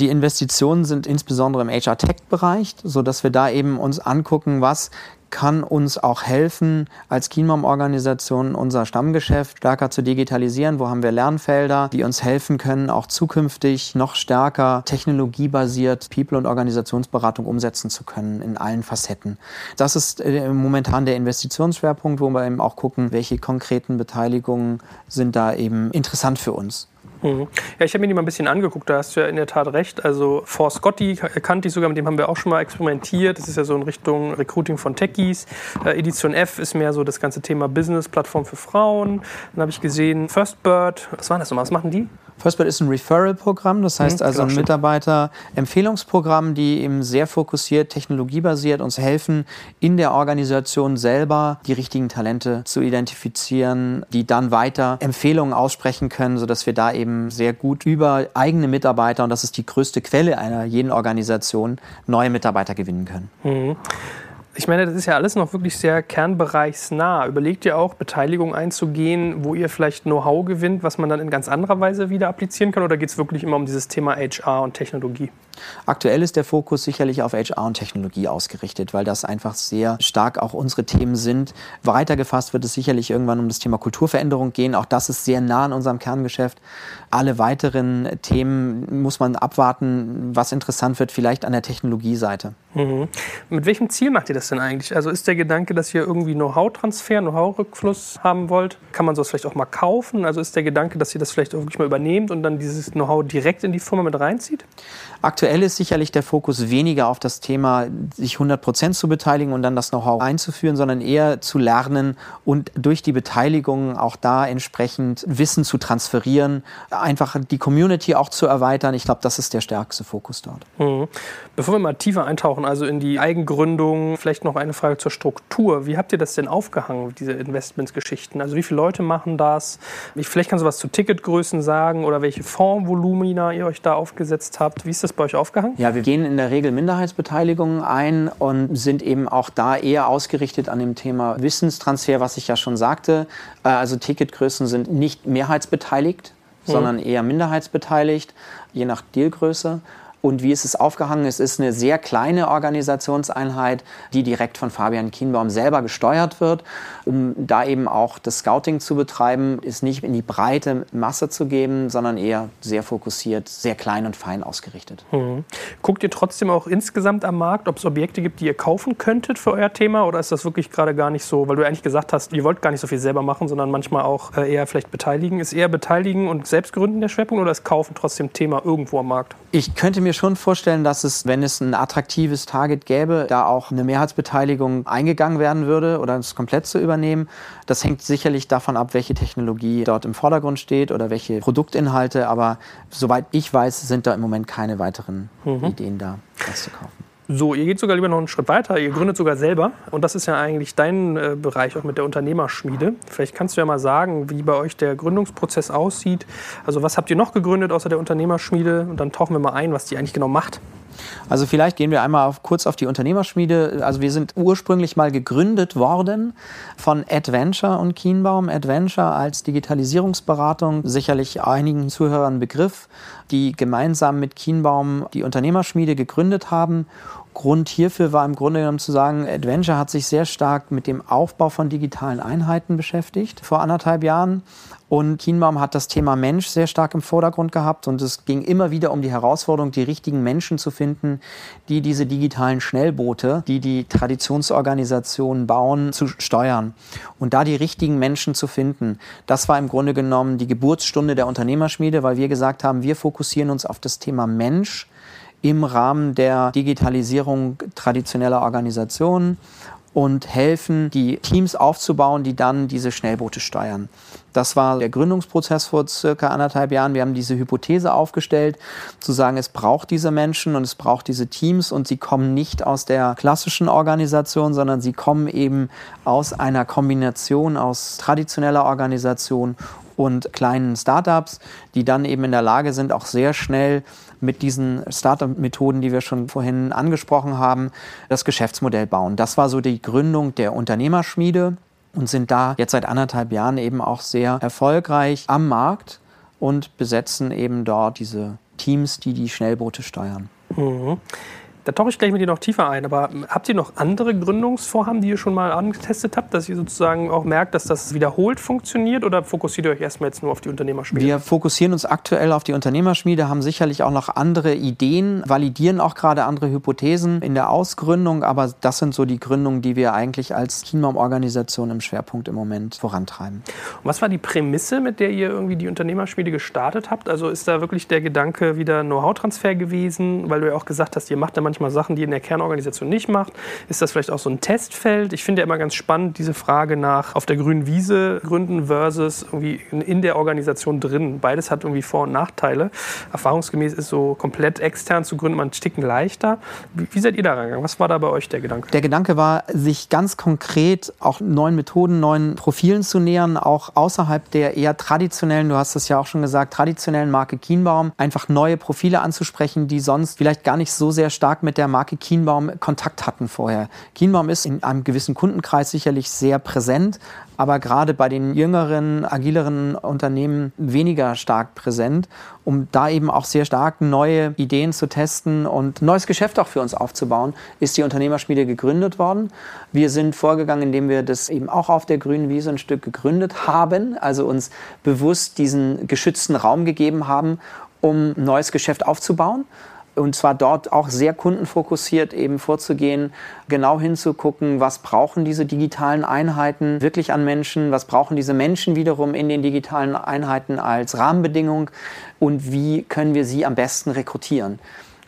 Die Investitionen sind insbesondere im HR-Tech-Bereich, sodass wir da eben uns angucken, was kann uns auch helfen, als Kienbaum-Organisation unser Stammgeschäft stärker zu digitalisieren. Wo haben wir Lernfelder, die uns helfen können, auch zukünftig noch stärker technologiebasiert People- und Organisationsberatung umsetzen zu können in allen Facetten. Das ist äh, momentan der Investitionsschwerpunkt, wo wir eben auch gucken, welche konkreten Beteiligungen sind da eben interessant für uns. Mhm. Ja, ich habe mir die mal ein bisschen angeguckt, da hast du ja in der Tat recht. Also For Scotty kannte ich sogar, mit dem haben wir auch schon mal experimentiert. Das ist ja so in Richtung Recruiting von Techies. Äh, Edition F ist mehr so das ganze Thema Business, Plattform für Frauen. Dann habe ich gesehen First Bird. Was war das nochmal? Was machen die? Firstbird ist ein Referral-Programm, das heißt mhm, also ein Mitarbeiter-Empfehlungsprogramm, die eben sehr fokussiert, technologiebasiert uns helfen, in der Organisation selber die richtigen Talente zu identifizieren, die dann weiter Empfehlungen aussprechen können, sodass wir da eben sehr gut über eigene Mitarbeiter, und das ist die größte Quelle einer jeden Organisation, neue Mitarbeiter gewinnen können. Mhm. Ich meine, das ist ja alles noch wirklich sehr kernbereichsnah. Überlegt ihr auch, Beteiligung einzugehen, wo ihr vielleicht Know-how gewinnt, was man dann in ganz anderer Weise wieder applizieren kann? Oder geht es wirklich immer um dieses Thema HR und Technologie? Aktuell ist der Fokus sicherlich auf HR und Technologie ausgerichtet, weil das einfach sehr stark auch unsere Themen sind. Weiter gefasst wird es sicherlich irgendwann um das Thema Kulturveränderung gehen. Auch das ist sehr nah an unserem Kerngeschäft. Alle weiteren Themen muss man abwarten, was interessant wird, vielleicht an der Technologieseite. Mhm. Mit welchem Ziel macht ihr das denn eigentlich? Also ist der Gedanke, dass ihr irgendwie Know-how-Transfer, Know-how-Rückfluss haben wollt? Kann man sowas vielleicht auch mal kaufen? Also ist der Gedanke, dass ihr das vielleicht auch wirklich mal übernehmt und dann dieses Know-how direkt in die Firma mit reinzieht? Aktuell ist sicherlich der Fokus weniger auf das Thema, sich 100 Prozent zu beteiligen und dann das Know-how einzuführen, sondern eher zu lernen und durch die Beteiligung auch da entsprechend Wissen zu transferieren, einfach die Community auch zu erweitern. Ich glaube, das ist der stärkste Fokus dort. Mhm. Bevor wir mal tiefer eintauchen, also in die Eigengründung, vielleicht noch eine Frage zur Struktur. Wie habt ihr das denn aufgehangen, diese Investmentsgeschichten? Also wie viele Leute machen das? Vielleicht kannst du was zu Ticketgrößen sagen oder welche Fondsvolumina ihr euch da aufgesetzt habt. Wie ist das bei euch aufgehangen? Ja, wir gehen in der Regel Minderheitsbeteiligungen ein und sind eben auch da eher ausgerichtet an dem Thema Wissenstransfer, was ich ja schon sagte. Äh, also Ticketgrößen sind nicht mehrheitsbeteiligt, sondern eher minderheitsbeteiligt, je nach Dealgröße. Und wie ist es aufgehangen? Es ist eine sehr kleine Organisationseinheit, die direkt von Fabian Kienbaum selber gesteuert wird, um da eben auch das Scouting zu betreiben, ist nicht in die breite Masse zu geben, sondern eher sehr fokussiert, sehr klein und fein ausgerichtet. Mhm. Guckt ihr trotzdem auch insgesamt am Markt, ob es Objekte gibt, die ihr kaufen könntet für euer Thema? Oder ist das wirklich gerade gar nicht so? Weil du eigentlich gesagt hast, ihr wollt gar nicht so viel selber machen, sondern manchmal auch äh, eher vielleicht beteiligen. Ist eher beteiligen und selbst gründen der Schwerpunkt oder ist Kaufen trotzdem Thema irgendwo am Markt? Ich könnte mir schon vorstellen, dass es, wenn es ein attraktives Target gäbe, da auch eine Mehrheitsbeteiligung eingegangen werden würde oder es komplett zu übernehmen. Das hängt sicherlich davon ab, welche Technologie dort im Vordergrund steht oder welche Produktinhalte. Aber soweit ich weiß, sind da im Moment keine weiteren mhm. Ideen da, das zu kaufen. So, ihr geht sogar lieber noch einen Schritt weiter. Ihr gründet sogar selber. Und das ist ja eigentlich dein äh, Bereich auch mit der Unternehmerschmiede. Vielleicht kannst du ja mal sagen, wie bei euch der Gründungsprozess aussieht. Also was habt ihr noch gegründet außer der Unternehmerschmiede? Und dann tauchen wir mal ein, was die eigentlich genau macht. Also vielleicht gehen wir einmal auf, kurz auf die Unternehmerschmiede. Also wir sind ursprünglich mal gegründet worden von Adventure und Kienbaum. Adventure als Digitalisierungsberatung, sicherlich einigen Zuhörern Begriff, die gemeinsam mit Kienbaum die Unternehmerschmiede gegründet haben Grund hierfür war im Grunde genommen zu sagen, Adventure hat sich sehr stark mit dem Aufbau von digitalen Einheiten beschäftigt vor anderthalb Jahren. Und Kienbaum hat das Thema Mensch sehr stark im Vordergrund gehabt. Und es ging immer wieder um die Herausforderung, die richtigen Menschen zu finden, die diese digitalen Schnellboote, die die Traditionsorganisationen bauen, zu steuern. Und da die richtigen Menschen zu finden, das war im Grunde genommen die Geburtsstunde der Unternehmerschmiede, weil wir gesagt haben, wir fokussieren uns auf das Thema Mensch im Rahmen der Digitalisierung traditioneller Organisationen und helfen, die Teams aufzubauen, die dann diese Schnellboote steuern. Das war der Gründungsprozess vor circa anderthalb Jahren. Wir haben diese Hypothese aufgestellt, zu sagen, es braucht diese Menschen und es braucht diese Teams und sie kommen nicht aus der klassischen Organisation, sondern sie kommen eben aus einer Kombination aus traditioneller Organisation und kleinen Startups, die dann eben in der Lage sind, auch sehr schnell mit diesen Startup-Methoden, die wir schon vorhin angesprochen haben, das Geschäftsmodell bauen. Das war so die Gründung der Unternehmerschmiede und sind da jetzt seit anderthalb Jahren eben auch sehr erfolgreich am Markt und besetzen eben dort diese Teams, die die Schnellboote steuern. Mhm. Da tauche ich gleich mit dir noch tiefer ein. Aber habt ihr noch andere Gründungsvorhaben, die ihr schon mal angetestet habt, dass ihr sozusagen auch merkt, dass das wiederholt funktioniert? Oder fokussiert ihr euch erstmal jetzt nur auf die Unternehmerschmiede? Wir fokussieren uns aktuell auf die Unternehmerschmiede, haben sicherlich auch noch andere Ideen, validieren auch gerade andere Hypothesen in der Ausgründung. Aber das sind so die Gründungen, die wir eigentlich als Kienbaum-Organisation im Schwerpunkt im Moment vorantreiben. Und was war die Prämisse, mit der ihr irgendwie die Unternehmerschmiede gestartet habt? Also ist da wirklich der Gedanke wieder Know-how-Transfer gewesen? Weil du ja auch gesagt hast, ihr macht da manchmal Sachen, die in der Kernorganisation nicht macht? Ist das vielleicht auch so ein Testfeld? Ich finde ja immer ganz spannend diese Frage nach auf der grünen Wiese gründen versus irgendwie in der Organisation drin. Beides hat irgendwie Vor- und Nachteile. Erfahrungsgemäß ist so komplett extern zu gründen man Ticken leichter. Wie, wie seid ihr da rangegangen? Was war da bei euch der Gedanke? Der Gedanke war, sich ganz konkret auch neuen Methoden, neuen Profilen zu nähern, auch außerhalb der eher traditionellen, du hast es ja auch schon gesagt, traditionellen Marke Kienbaum, einfach neue Profile anzusprechen, die sonst vielleicht gar nicht so sehr stark mit der Marke Kienbaum Kontakt hatten vorher. Kienbaum ist in einem gewissen Kundenkreis sicherlich sehr präsent, aber gerade bei den jüngeren, agileren Unternehmen weniger stark präsent, um da eben auch sehr stark neue Ideen zu testen und neues Geschäft auch für uns aufzubauen, ist die Unternehmerschmiede gegründet worden. Wir sind vorgegangen, indem wir das eben auch auf der grünen Wiese ein Stück gegründet haben, also uns bewusst diesen geschützten Raum gegeben haben, um neues Geschäft aufzubauen und zwar dort auch sehr kundenfokussiert eben vorzugehen, genau hinzugucken, was brauchen diese digitalen Einheiten wirklich an Menschen, was brauchen diese Menschen wiederum in den digitalen Einheiten als Rahmenbedingung und wie können wir sie am besten rekrutieren.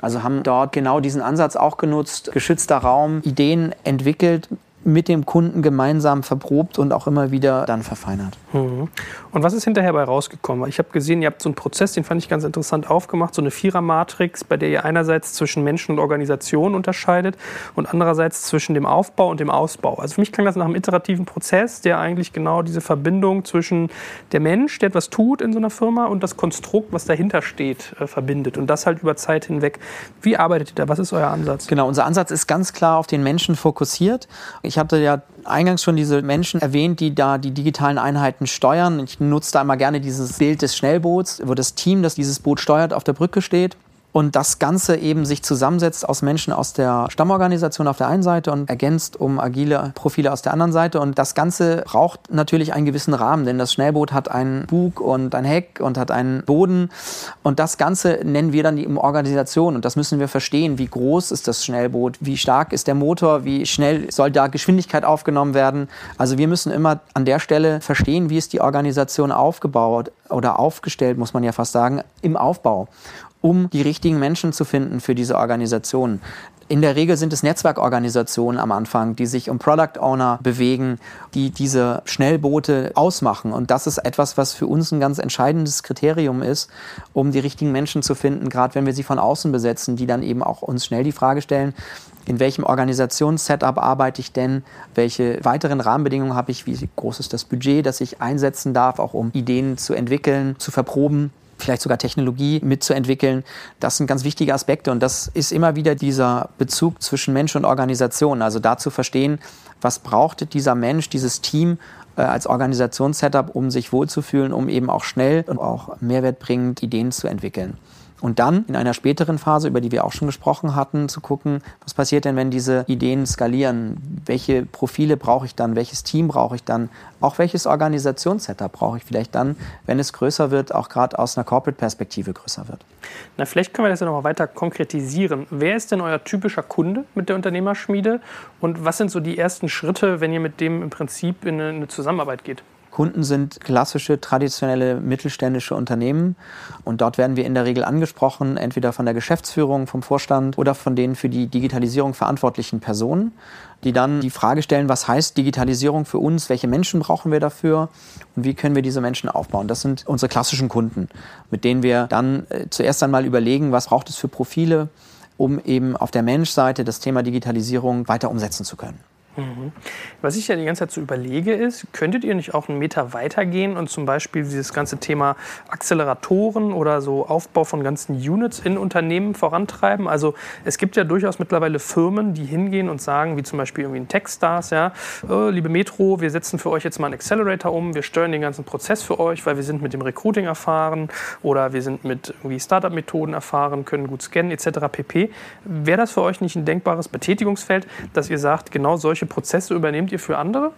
Also haben dort genau diesen Ansatz auch genutzt, geschützter Raum, Ideen entwickelt, mit dem Kunden gemeinsam verprobt und auch immer wieder dann verfeinert. Mhm. Und was ist hinterher bei rausgekommen? Ich habe gesehen, ihr habt so einen Prozess, den fand ich ganz interessant aufgemacht, so eine Vierer-Matrix, bei der ihr einerseits zwischen Menschen und Organisationen unterscheidet und andererseits zwischen dem Aufbau und dem Ausbau. Also für mich klang das nach einem iterativen Prozess, der eigentlich genau diese Verbindung zwischen der Mensch, der etwas tut in so einer Firma, und das Konstrukt, was dahinter steht, äh, verbindet. Und das halt über Zeit hinweg. Wie arbeitet ihr da? Was ist euer Ansatz? Genau, unser Ansatz ist ganz klar auf den Menschen fokussiert. Ich Ich hatte ja eingangs schon diese Menschen erwähnt, die da die digitalen Einheiten steuern. Ich nutze da immer gerne dieses Bild des Schnellboots, wo das Team, das dieses Boot steuert, auf der Brücke steht und das Ganze eben sich zusammensetzt aus Menschen aus der Stammorganisation auf der einen Seite und ergänzt um agile Profile aus der anderen Seite. Und das Ganze braucht natürlich einen gewissen Rahmen, denn das Schnellboot hat einen Bug und ein Heck und hat einen Boden. Und das Ganze nennen wir dann die Organisation. Und das müssen wir verstehen. Wie groß ist das Schnellboot? Wie stark ist der Motor? Wie schnell soll da Geschwindigkeit aufgenommen werden? Also wir müssen immer an der Stelle verstehen, wie ist die Organisation aufgebaut oder aufgestellt, muss man ja fast sagen, im Aufbau um die richtigen Menschen zu finden für diese Organisationen. In der Regel sind es Netzwerkorganisationen am Anfang, die sich um Product Owner bewegen, die diese Schnellboote ausmachen. Und das ist etwas, was für uns ein ganz entscheidendes Kriterium ist, um die richtigen Menschen zu finden, gerade wenn wir sie von außen besetzen, die dann eben auch uns schnell die Frage stellen, in welchem Organisationssetup arbeite ich denn, welche weiteren Rahmenbedingungen habe ich, wie groß ist das Budget, das ich einsetzen darf, auch um Ideen zu entwickeln, zu verproben vielleicht sogar Technologie mitzuentwickeln. Das sind ganz wichtige Aspekte und das ist immer wieder dieser Bezug zwischen Mensch und Organisation. Also da zu verstehen, was braucht dieser Mensch, dieses Team äh, als Organisationssetup, um sich wohlzufühlen, um eben auch schnell und auch mehrwertbringend Ideen zu entwickeln. Und dann in einer späteren Phase, über die wir auch schon gesprochen hatten, zu gucken, was passiert denn, wenn diese Ideen skalieren? Welche Profile brauche ich dann? Welches Team brauche ich dann? Auch welches Organisationssetup brauche ich vielleicht dann, wenn es größer wird, auch gerade aus einer Corporate-Perspektive größer wird? Na, vielleicht können wir das ja noch mal weiter konkretisieren. Wer ist denn euer typischer Kunde mit der Unternehmerschmiede? Und was sind so die ersten Schritte, wenn ihr mit dem im Prinzip in eine Zusammenarbeit geht? Kunden sind klassische, traditionelle mittelständische Unternehmen. Und dort werden wir in der Regel angesprochen, entweder von der Geschäftsführung, vom Vorstand oder von den für die Digitalisierung verantwortlichen Personen, die dann die Frage stellen, was heißt Digitalisierung für uns, welche Menschen brauchen wir dafür und wie können wir diese Menschen aufbauen. Das sind unsere klassischen Kunden, mit denen wir dann äh, zuerst einmal überlegen, was braucht es für Profile, um eben auf der Menschseite das Thema Digitalisierung weiter umsetzen zu können. Mhm. Was ich ja die ganze Zeit so überlege ist, könntet ihr nicht auch einen Meter weitergehen und zum Beispiel dieses ganze Thema Acceleratoren oder so Aufbau von ganzen Units in Unternehmen vorantreiben? Also es gibt ja durchaus mittlerweile Firmen, die hingehen und sagen, wie zum Beispiel irgendwie ein Techstars, ja, oh, liebe Metro, wir setzen für euch jetzt mal einen Accelerator um, wir steuern den ganzen Prozess für euch, weil wir sind mit dem Recruiting erfahren oder wir sind mit irgendwie Startup-Methoden erfahren, können gut scannen etc. pp. Wäre das für euch nicht ein denkbares Betätigungsfeld, dass ihr sagt, genau solche solche Prozesse übernehmt ihr für andere?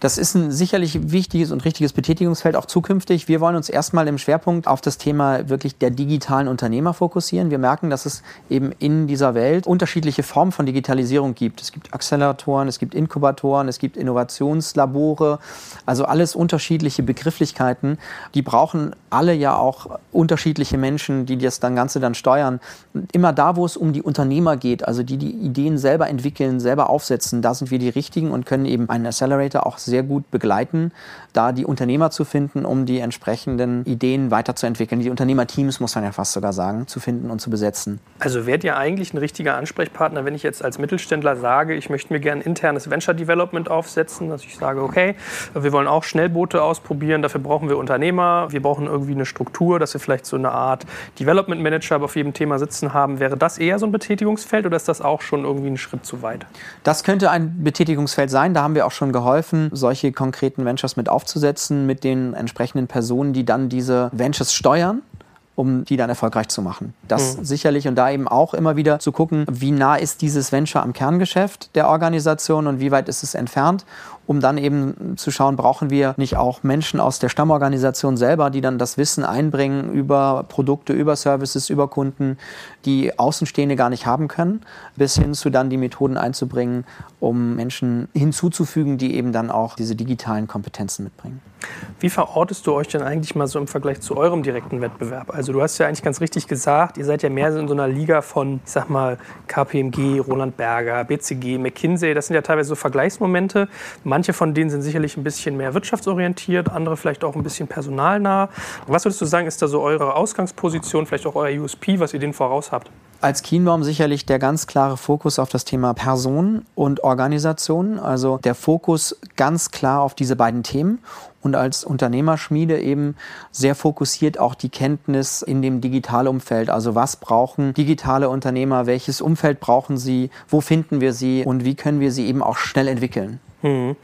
Das ist ein sicherlich wichtiges und richtiges Betätigungsfeld auch zukünftig. Wir wollen uns erstmal im Schwerpunkt auf das Thema wirklich der digitalen Unternehmer fokussieren. Wir merken, dass es eben in dieser Welt unterschiedliche Formen von Digitalisierung gibt. Es gibt Acceleratoren, es gibt Inkubatoren, es gibt Innovationslabore, also alles unterschiedliche Begrifflichkeiten. Die brauchen alle ja auch unterschiedliche Menschen, die das dann Ganze dann steuern. Immer da, wo es um die Unternehmer geht, also die die Ideen selber entwickeln, selber aufsetzen, da sind wir die Richtigen und können eben einen Accelerator auch gut begleiten, da die Unternehmer zu finden, um die entsprechenden Ideen weiterzuentwickeln. Die Unternehmerteams, muss man ja fast sogar sagen, zu finden und zu besetzen. Also wärt ihr eigentlich ein richtiger Ansprechpartner, wenn ich jetzt als Mittelständler sage, ich möchte mir gerne internes Venture Development aufsetzen, dass ich sage, okay, wir wollen auch Schnellboote ausprobieren, dafür brauchen wir Unternehmer, wir brauchen irgendwie eine Struktur, dass wir vielleicht so eine Art Development Manager auf jedem Thema sitzen haben. Wäre das eher so ein Betätigungsfeld oder ist das auch schon irgendwie ein Schritt zu weit? Das könnte ein Betätigungsfeld sein, da haben wir auch schon geholfen, solche konkreten Ventures mit aufzusetzen, mit den entsprechenden Personen, die dann diese Ventures steuern um die dann erfolgreich zu machen. Das mhm. sicherlich und da eben auch immer wieder zu gucken, wie nah ist dieses Venture am Kerngeschäft der Organisation und wie weit ist es entfernt um dann eben zu schauen, brauchen wir nicht auch Menschen aus der Stammorganisation selber, die dann das Wissen einbringen über Produkte, über Services, über Kunden, die Außenstehende gar nicht haben können, bis hin zu dann die Methoden einzubringen, um Menschen hinzuzufügen, die eben dann auch diese digitalen Kompetenzen mitbringen. Wie verortest du euch denn eigentlich mal so im Vergleich zu eurem direkten Wettbewerb? Also du hast ja eigentlich ganz richtig gesagt, ihr seid ja mehr in so einer Liga von, ich sag mal, KPMG, Roland Berger, BCG, McKinsey. Das sind ja teilweise so Vergleichsmomente. Manche von denen sind sicherlich ein bisschen mehr wirtschaftsorientiert, andere vielleicht auch ein bisschen personalnah. Was würdest du sagen, ist da so eure Ausgangsposition, vielleicht auch euer USP, was ihr denen voraus habt? Als Kienbaum sicherlich der ganz klare Fokus auf das Thema Person und Organisation. Also der Fokus ganz klar auf diese beiden Themen und als Unternehmerschmiede eben sehr fokussiert auch die Kenntnis in dem Digitalumfeld. Also was brauchen digitale Unternehmer, welches Umfeld brauchen sie, wo finden wir sie und wie können wir sie eben auch schnell entwickeln. Hm.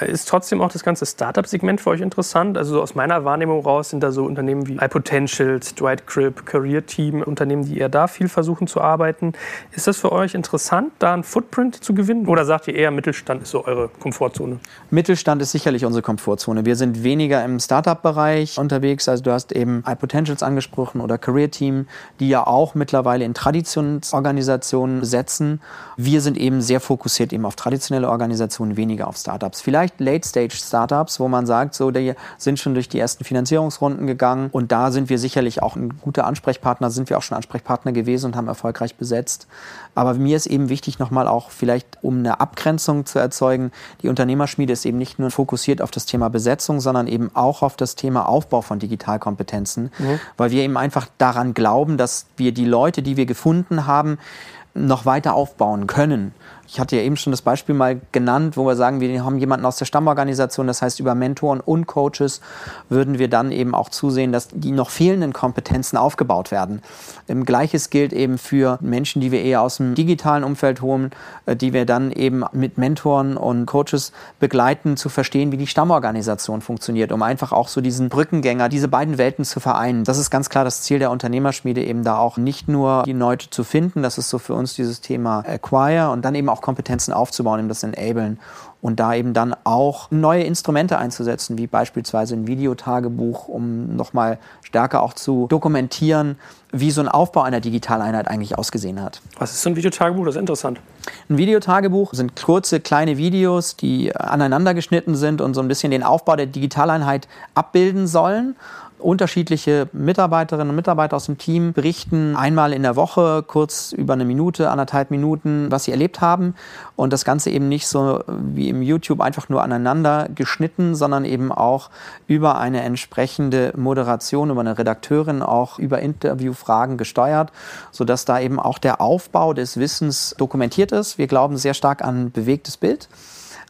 Ist trotzdem auch das ganze Startup-Segment für euch interessant? Also aus meiner Wahrnehmung raus sind da so Unternehmen wie iPotentials, Dwight Grip, Career Team, Unternehmen, die eher da viel versuchen zu arbeiten. Ist das für euch interessant, da einen Footprint zu gewinnen? Oder sagt ihr eher, Mittelstand ist so eure Komfortzone? Mittelstand ist sicherlich unsere Komfortzone. Wir sind weniger im Startup-Bereich unterwegs. Also du hast eben iPotentials angesprochen oder Career Team, die ja auch mittlerweile in Traditionsorganisationen setzen. Wir sind eben sehr fokussiert eben auf traditionelle Organisationen, weniger weniger auf Startups. Vielleicht Late-Stage-Startups, wo man sagt, so, die sind schon durch die ersten Finanzierungsrunden gegangen und da sind wir sicherlich auch ein guter Ansprechpartner, sind wir auch schon Ansprechpartner gewesen und haben erfolgreich besetzt. Aber mir ist eben wichtig, nochmal auch vielleicht, um eine Abgrenzung zu erzeugen, die Unternehmerschmiede ist eben nicht nur fokussiert auf das Thema Besetzung, sondern eben auch auf das Thema Aufbau von Digitalkompetenzen, mhm. weil wir eben einfach daran glauben, dass wir die Leute, die wir gefunden haben, noch weiter aufbauen können. Ich hatte ja eben schon das Beispiel mal genannt, wo wir sagen, wir haben jemanden aus der Stammorganisation, das heißt über Mentoren und Coaches würden wir dann eben auch zusehen, dass die noch fehlenden Kompetenzen aufgebaut werden. Gleiches gilt eben für Menschen, die wir eher aus dem digitalen Umfeld holen, äh, die wir dann eben mit Mentoren und Coaches begleiten, zu verstehen, wie die Stammorganisation funktioniert, um einfach auch so diesen Brückengänger, diese beiden Welten zu vereinen. Das ist ganz klar das Ziel der Unternehmerschmiede, eben da auch nicht nur die Leute zu finden, das ist so für uns dieses Thema Acquire und dann eben auch Kompetenzen aufzubauen, eben das Enablen und da eben dann auch neue Instrumente einzusetzen, wie beispielsweise ein Videotagebuch, um nochmal stärker auch zu dokumentieren, wie so ein Aufbau einer Digitaleinheit eigentlich ausgesehen hat. Was ist so ein Videotagebuch? Das ist interessant. Ein Videotagebuch sind kurze, kleine Videos, die aneinander geschnitten sind und so ein bisschen den Aufbau der Digitaleinheit abbilden sollen unterschiedliche Mitarbeiterinnen und Mitarbeiter aus dem Team berichten einmal in der Woche, kurz über eine Minute, anderthalb Minuten, was sie erlebt haben. Und das Ganze eben nicht so wie im YouTube einfach nur aneinander geschnitten, sondern eben auch über eine entsprechende Moderation, über eine Redakteurin, auch über Interviewfragen gesteuert, sodass da eben auch der Aufbau des Wissens dokumentiert ist. Wir glauben sehr stark an bewegtes Bild.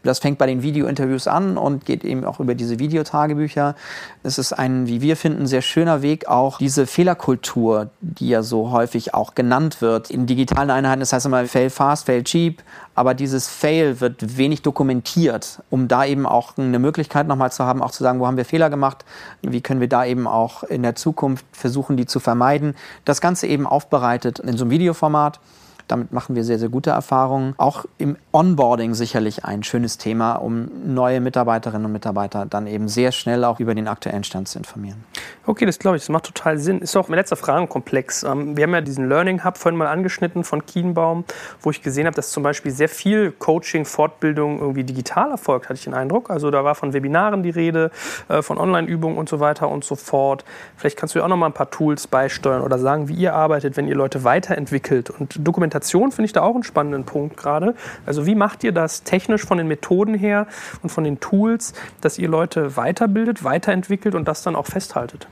Das fängt bei den Videointerviews an und geht eben auch über diese Videotagebücher. Es ist ein, wie wir finden, sehr schöner Weg, auch diese Fehlerkultur, die ja so häufig auch genannt wird in digitalen Einheiten. Das heißt immer fail fast, fail cheap. Aber dieses Fail wird wenig dokumentiert, um da eben auch eine Möglichkeit nochmal zu haben, auch zu sagen, wo haben wir Fehler gemacht, wie können wir da eben auch in der Zukunft versuchen, die zu vermeiden. Das Ganze eben aufbereitet in so einem Videoformat. Damit machen wir sehr, sehr gute Erfahrungen. Auch im Onboarding sicherlich ein schönes Thema, um neue Mitarbeiterinnen und Mitarbeiter dann eben sehr schnell auch über den aktuellen Stand zu informieren. Okay, das glaube ich, das macht total Sinn. Ist auch mein letzter Fragenkomplex. Ähm, wir haben ja diesen Learning Hub vorhin mal angeschnitten von Kienbaum, wo ich gesehen habe, dass zum Beispiel sehr viel Coaching, Fortbildung irgendwie digital erfolgt, hatte ich den Eindruck. Also da war von Webinaren die Rede, äh, von Online-Übungen und so weiter und so fort. Vielleicht kannst du ja auch noch mal ein paar Tools beisteuern oder sagen, wie ihr arbeitet, wenn ihr Leute weiterentwickelt und dokumentiert Dokumentation finde ich da auch einen spannenden Punkt gerade. Also wie macht ihr das technisch von den Methoden her und von den Tools, dass ihr Leute weiterbildet, weiterentwickelt und das dann auch festhaltet?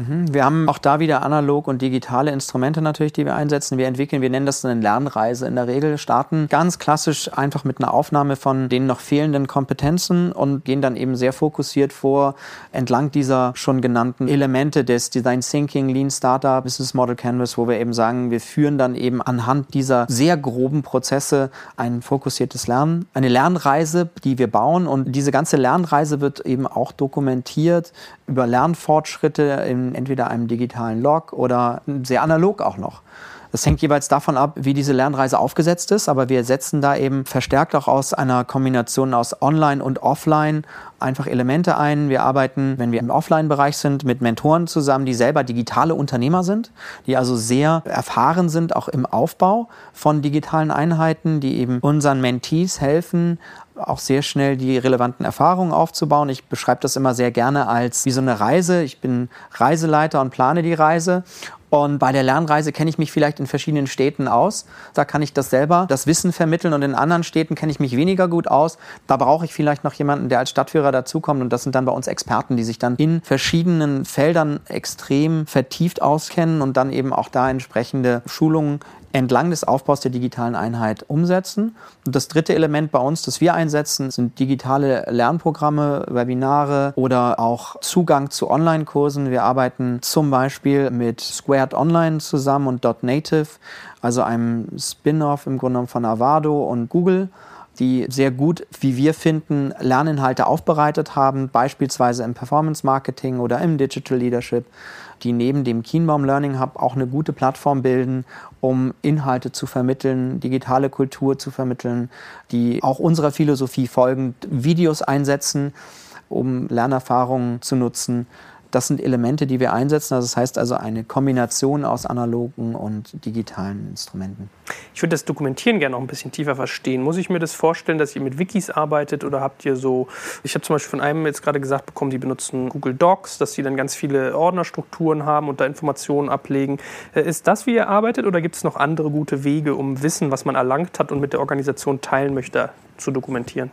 Mhm. Wir haben auch da wieder analog und digitale Instrumente natürlich, die wir einsetzen. Wir entwickeln, wir nennen das eine Lernreise in der Regel, starten ganz klassisch einfach mit einer Aufnahme von den noch fehlenden Kompetenzen und gehen dann eben sehr fokussiert vor entlang dieser schon genannten Elemente des Design Thinking, Lean Startup, Business Model Canvas, wo wir eben sagen, wir führen dann eben anhand dieser sehr groben Prozesse ein fokussiertes Lernen, eine Lernreise, die wir bauen und diese ganze Lernreise wird eben auch dokumentiert über Lernfortschritte entweder einem digitalen Log oder sehr analog auch noch. Das hängt jeweils davon ab, wie diese Lernreise aufgesetzt ist, aber wir setzen da eben verstärkt auch aus einer Kombination aus Online und Offline einfach Elemente ein. Wir arbeiten, wenn wir im Offline-Bereich sind, mit Mentoren zusammen, die selber digitale Unternehmer sind, die also sehr erfahren sind, auch im Aufbau von digitalen Einheiten, die eben unseren Mentees helfen, auch sehr schnell die relevanten Erfahrungen aufzubauen. Ich beschreibe das immer sehr gerne als wie so eine Reise. Ich bin Reiseleiter und plane die Reise Und bei der Lernreise kenne ich mich vielleicht in verschiedenen Städten aus. Da kann ich das selber, das Wissen vermitteln. Und in anderen Städten kenne ich mich weniger gut aus. Da brauche ich vielleicht noch jemanden, der als Stadtführer dazukommt. Und das sind dann bei uns Experten, die sich dann in verschiedenen Feldern extrem vertieft auskennen und dann eben auch da entsprechende Schulungen entlang des Aufbaus der digitalen Einheit umsetzen. Und das dritte Element bei uns, das wir einsetzen, sind digitale Lernprogramme, Webinare oder auch Zugang zu Online-Kursen. Wir arbeiten zum Beispiel mit Squared Online zusammen und .native, also einem Spin-off im Grunde genommen von Avado und Google die sehr gut, wie wir finden, Lerninhalte aufbereitet haben, beispielsweise im Performance Marketing oder im Digital Leadership die neben dem Kienbaum Learning Hub auch eine gute Plattform bilden, um Inhalte zu vermitteln, digitale Kultur zu vermitteln, die auch unserer Philosophie folgend Videos einsetzen, um Lernerfahrungen zu nutzen das sind Elemente, die wir einsetzen. Also das heißt also eine Kombination aus analogen und digitalen Instrumenten. Ich würde das Dokumentieren gerne noch ein bisschen tiefer verstehen. Muss ich mir das vorstellen, dass ihr mit Wikis arbeitet oder habt ihr so, ich habe zum Beispiel von einem jetzt gerade gesagt bekommen, die benutzen Google Docs, dass sie dann ganz viele Ordnerstrukturen haben und da Informationen ablegen. Äh, ist das, wie ihr arbeitet oder gibt es noch andere gute Wege, um Wissen, was man erlangt hat und mit der Organisation teilen möchte, zu dokumentieren?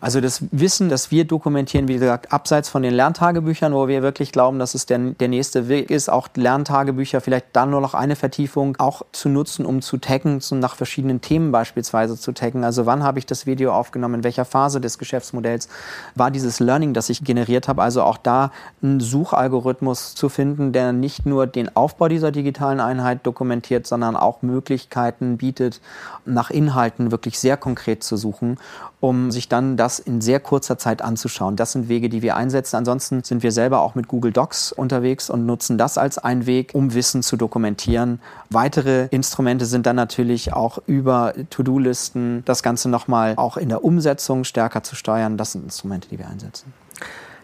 Also das Wissen, das wir dokumentieren, wie gesagt, abseits von den Lerntagebüchern, wo wir wirklich glauben, dass es der, der nächste Weg ist, auch Lerntagebücher vielleicht dann nur noch eine Vertiefung auch zu nutzen, um zu taggen, so nach verschiedenen Themen beispielsweise zu taggen. Also wann habe ich das Video aufgenommen, in welcher Phase des Geschäftsmodells war dieses Learning, das ich generiert habe. Also auch da einen Suchalgorithmus zu finden, der nicht nur den Aufbau dieser digitalen Einheit dokumentiert, sondern auch Möglichkeiten bietet, nach Inhalten wirklich sehr konkret zu suchen, um sich dann das das in sehr kurzer Zeit anzuschauen. Das sind Wege, die wir einsetzen. Ansonsten sind wir selber auch mit Google Docs unterwegs und nutzen das als einen Weg, um Wissen zu dokumentieren. Weitere Instrumente sind dann natürlich auch über To-Do-Listen, das Ganze nochmal auch in der Umsetzung stärker zu steuern. Das sind Instrumente, die wir einsetzen.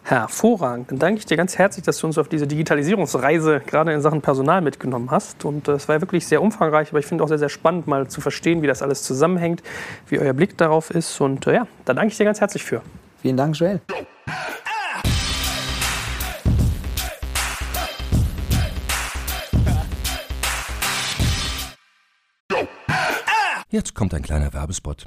Hervorragend. Dann danke ich dir ganz herzlich, dass du uns auf diese Digitalisierungsreise gerade in Sachen Personal mitgenommen hast. Und äh, es war wirklich sehr umfangreich, aber ich finde auch sehr, sehr spannend, mal zu verstehen, wie das alles zusammenhängt, wie euer Blick darauf ist. Und äh, ja, da danke ich dir ganz herzlich für. Vielen Dank, Joel. Jetzt kommt ein kleiner Werbespot.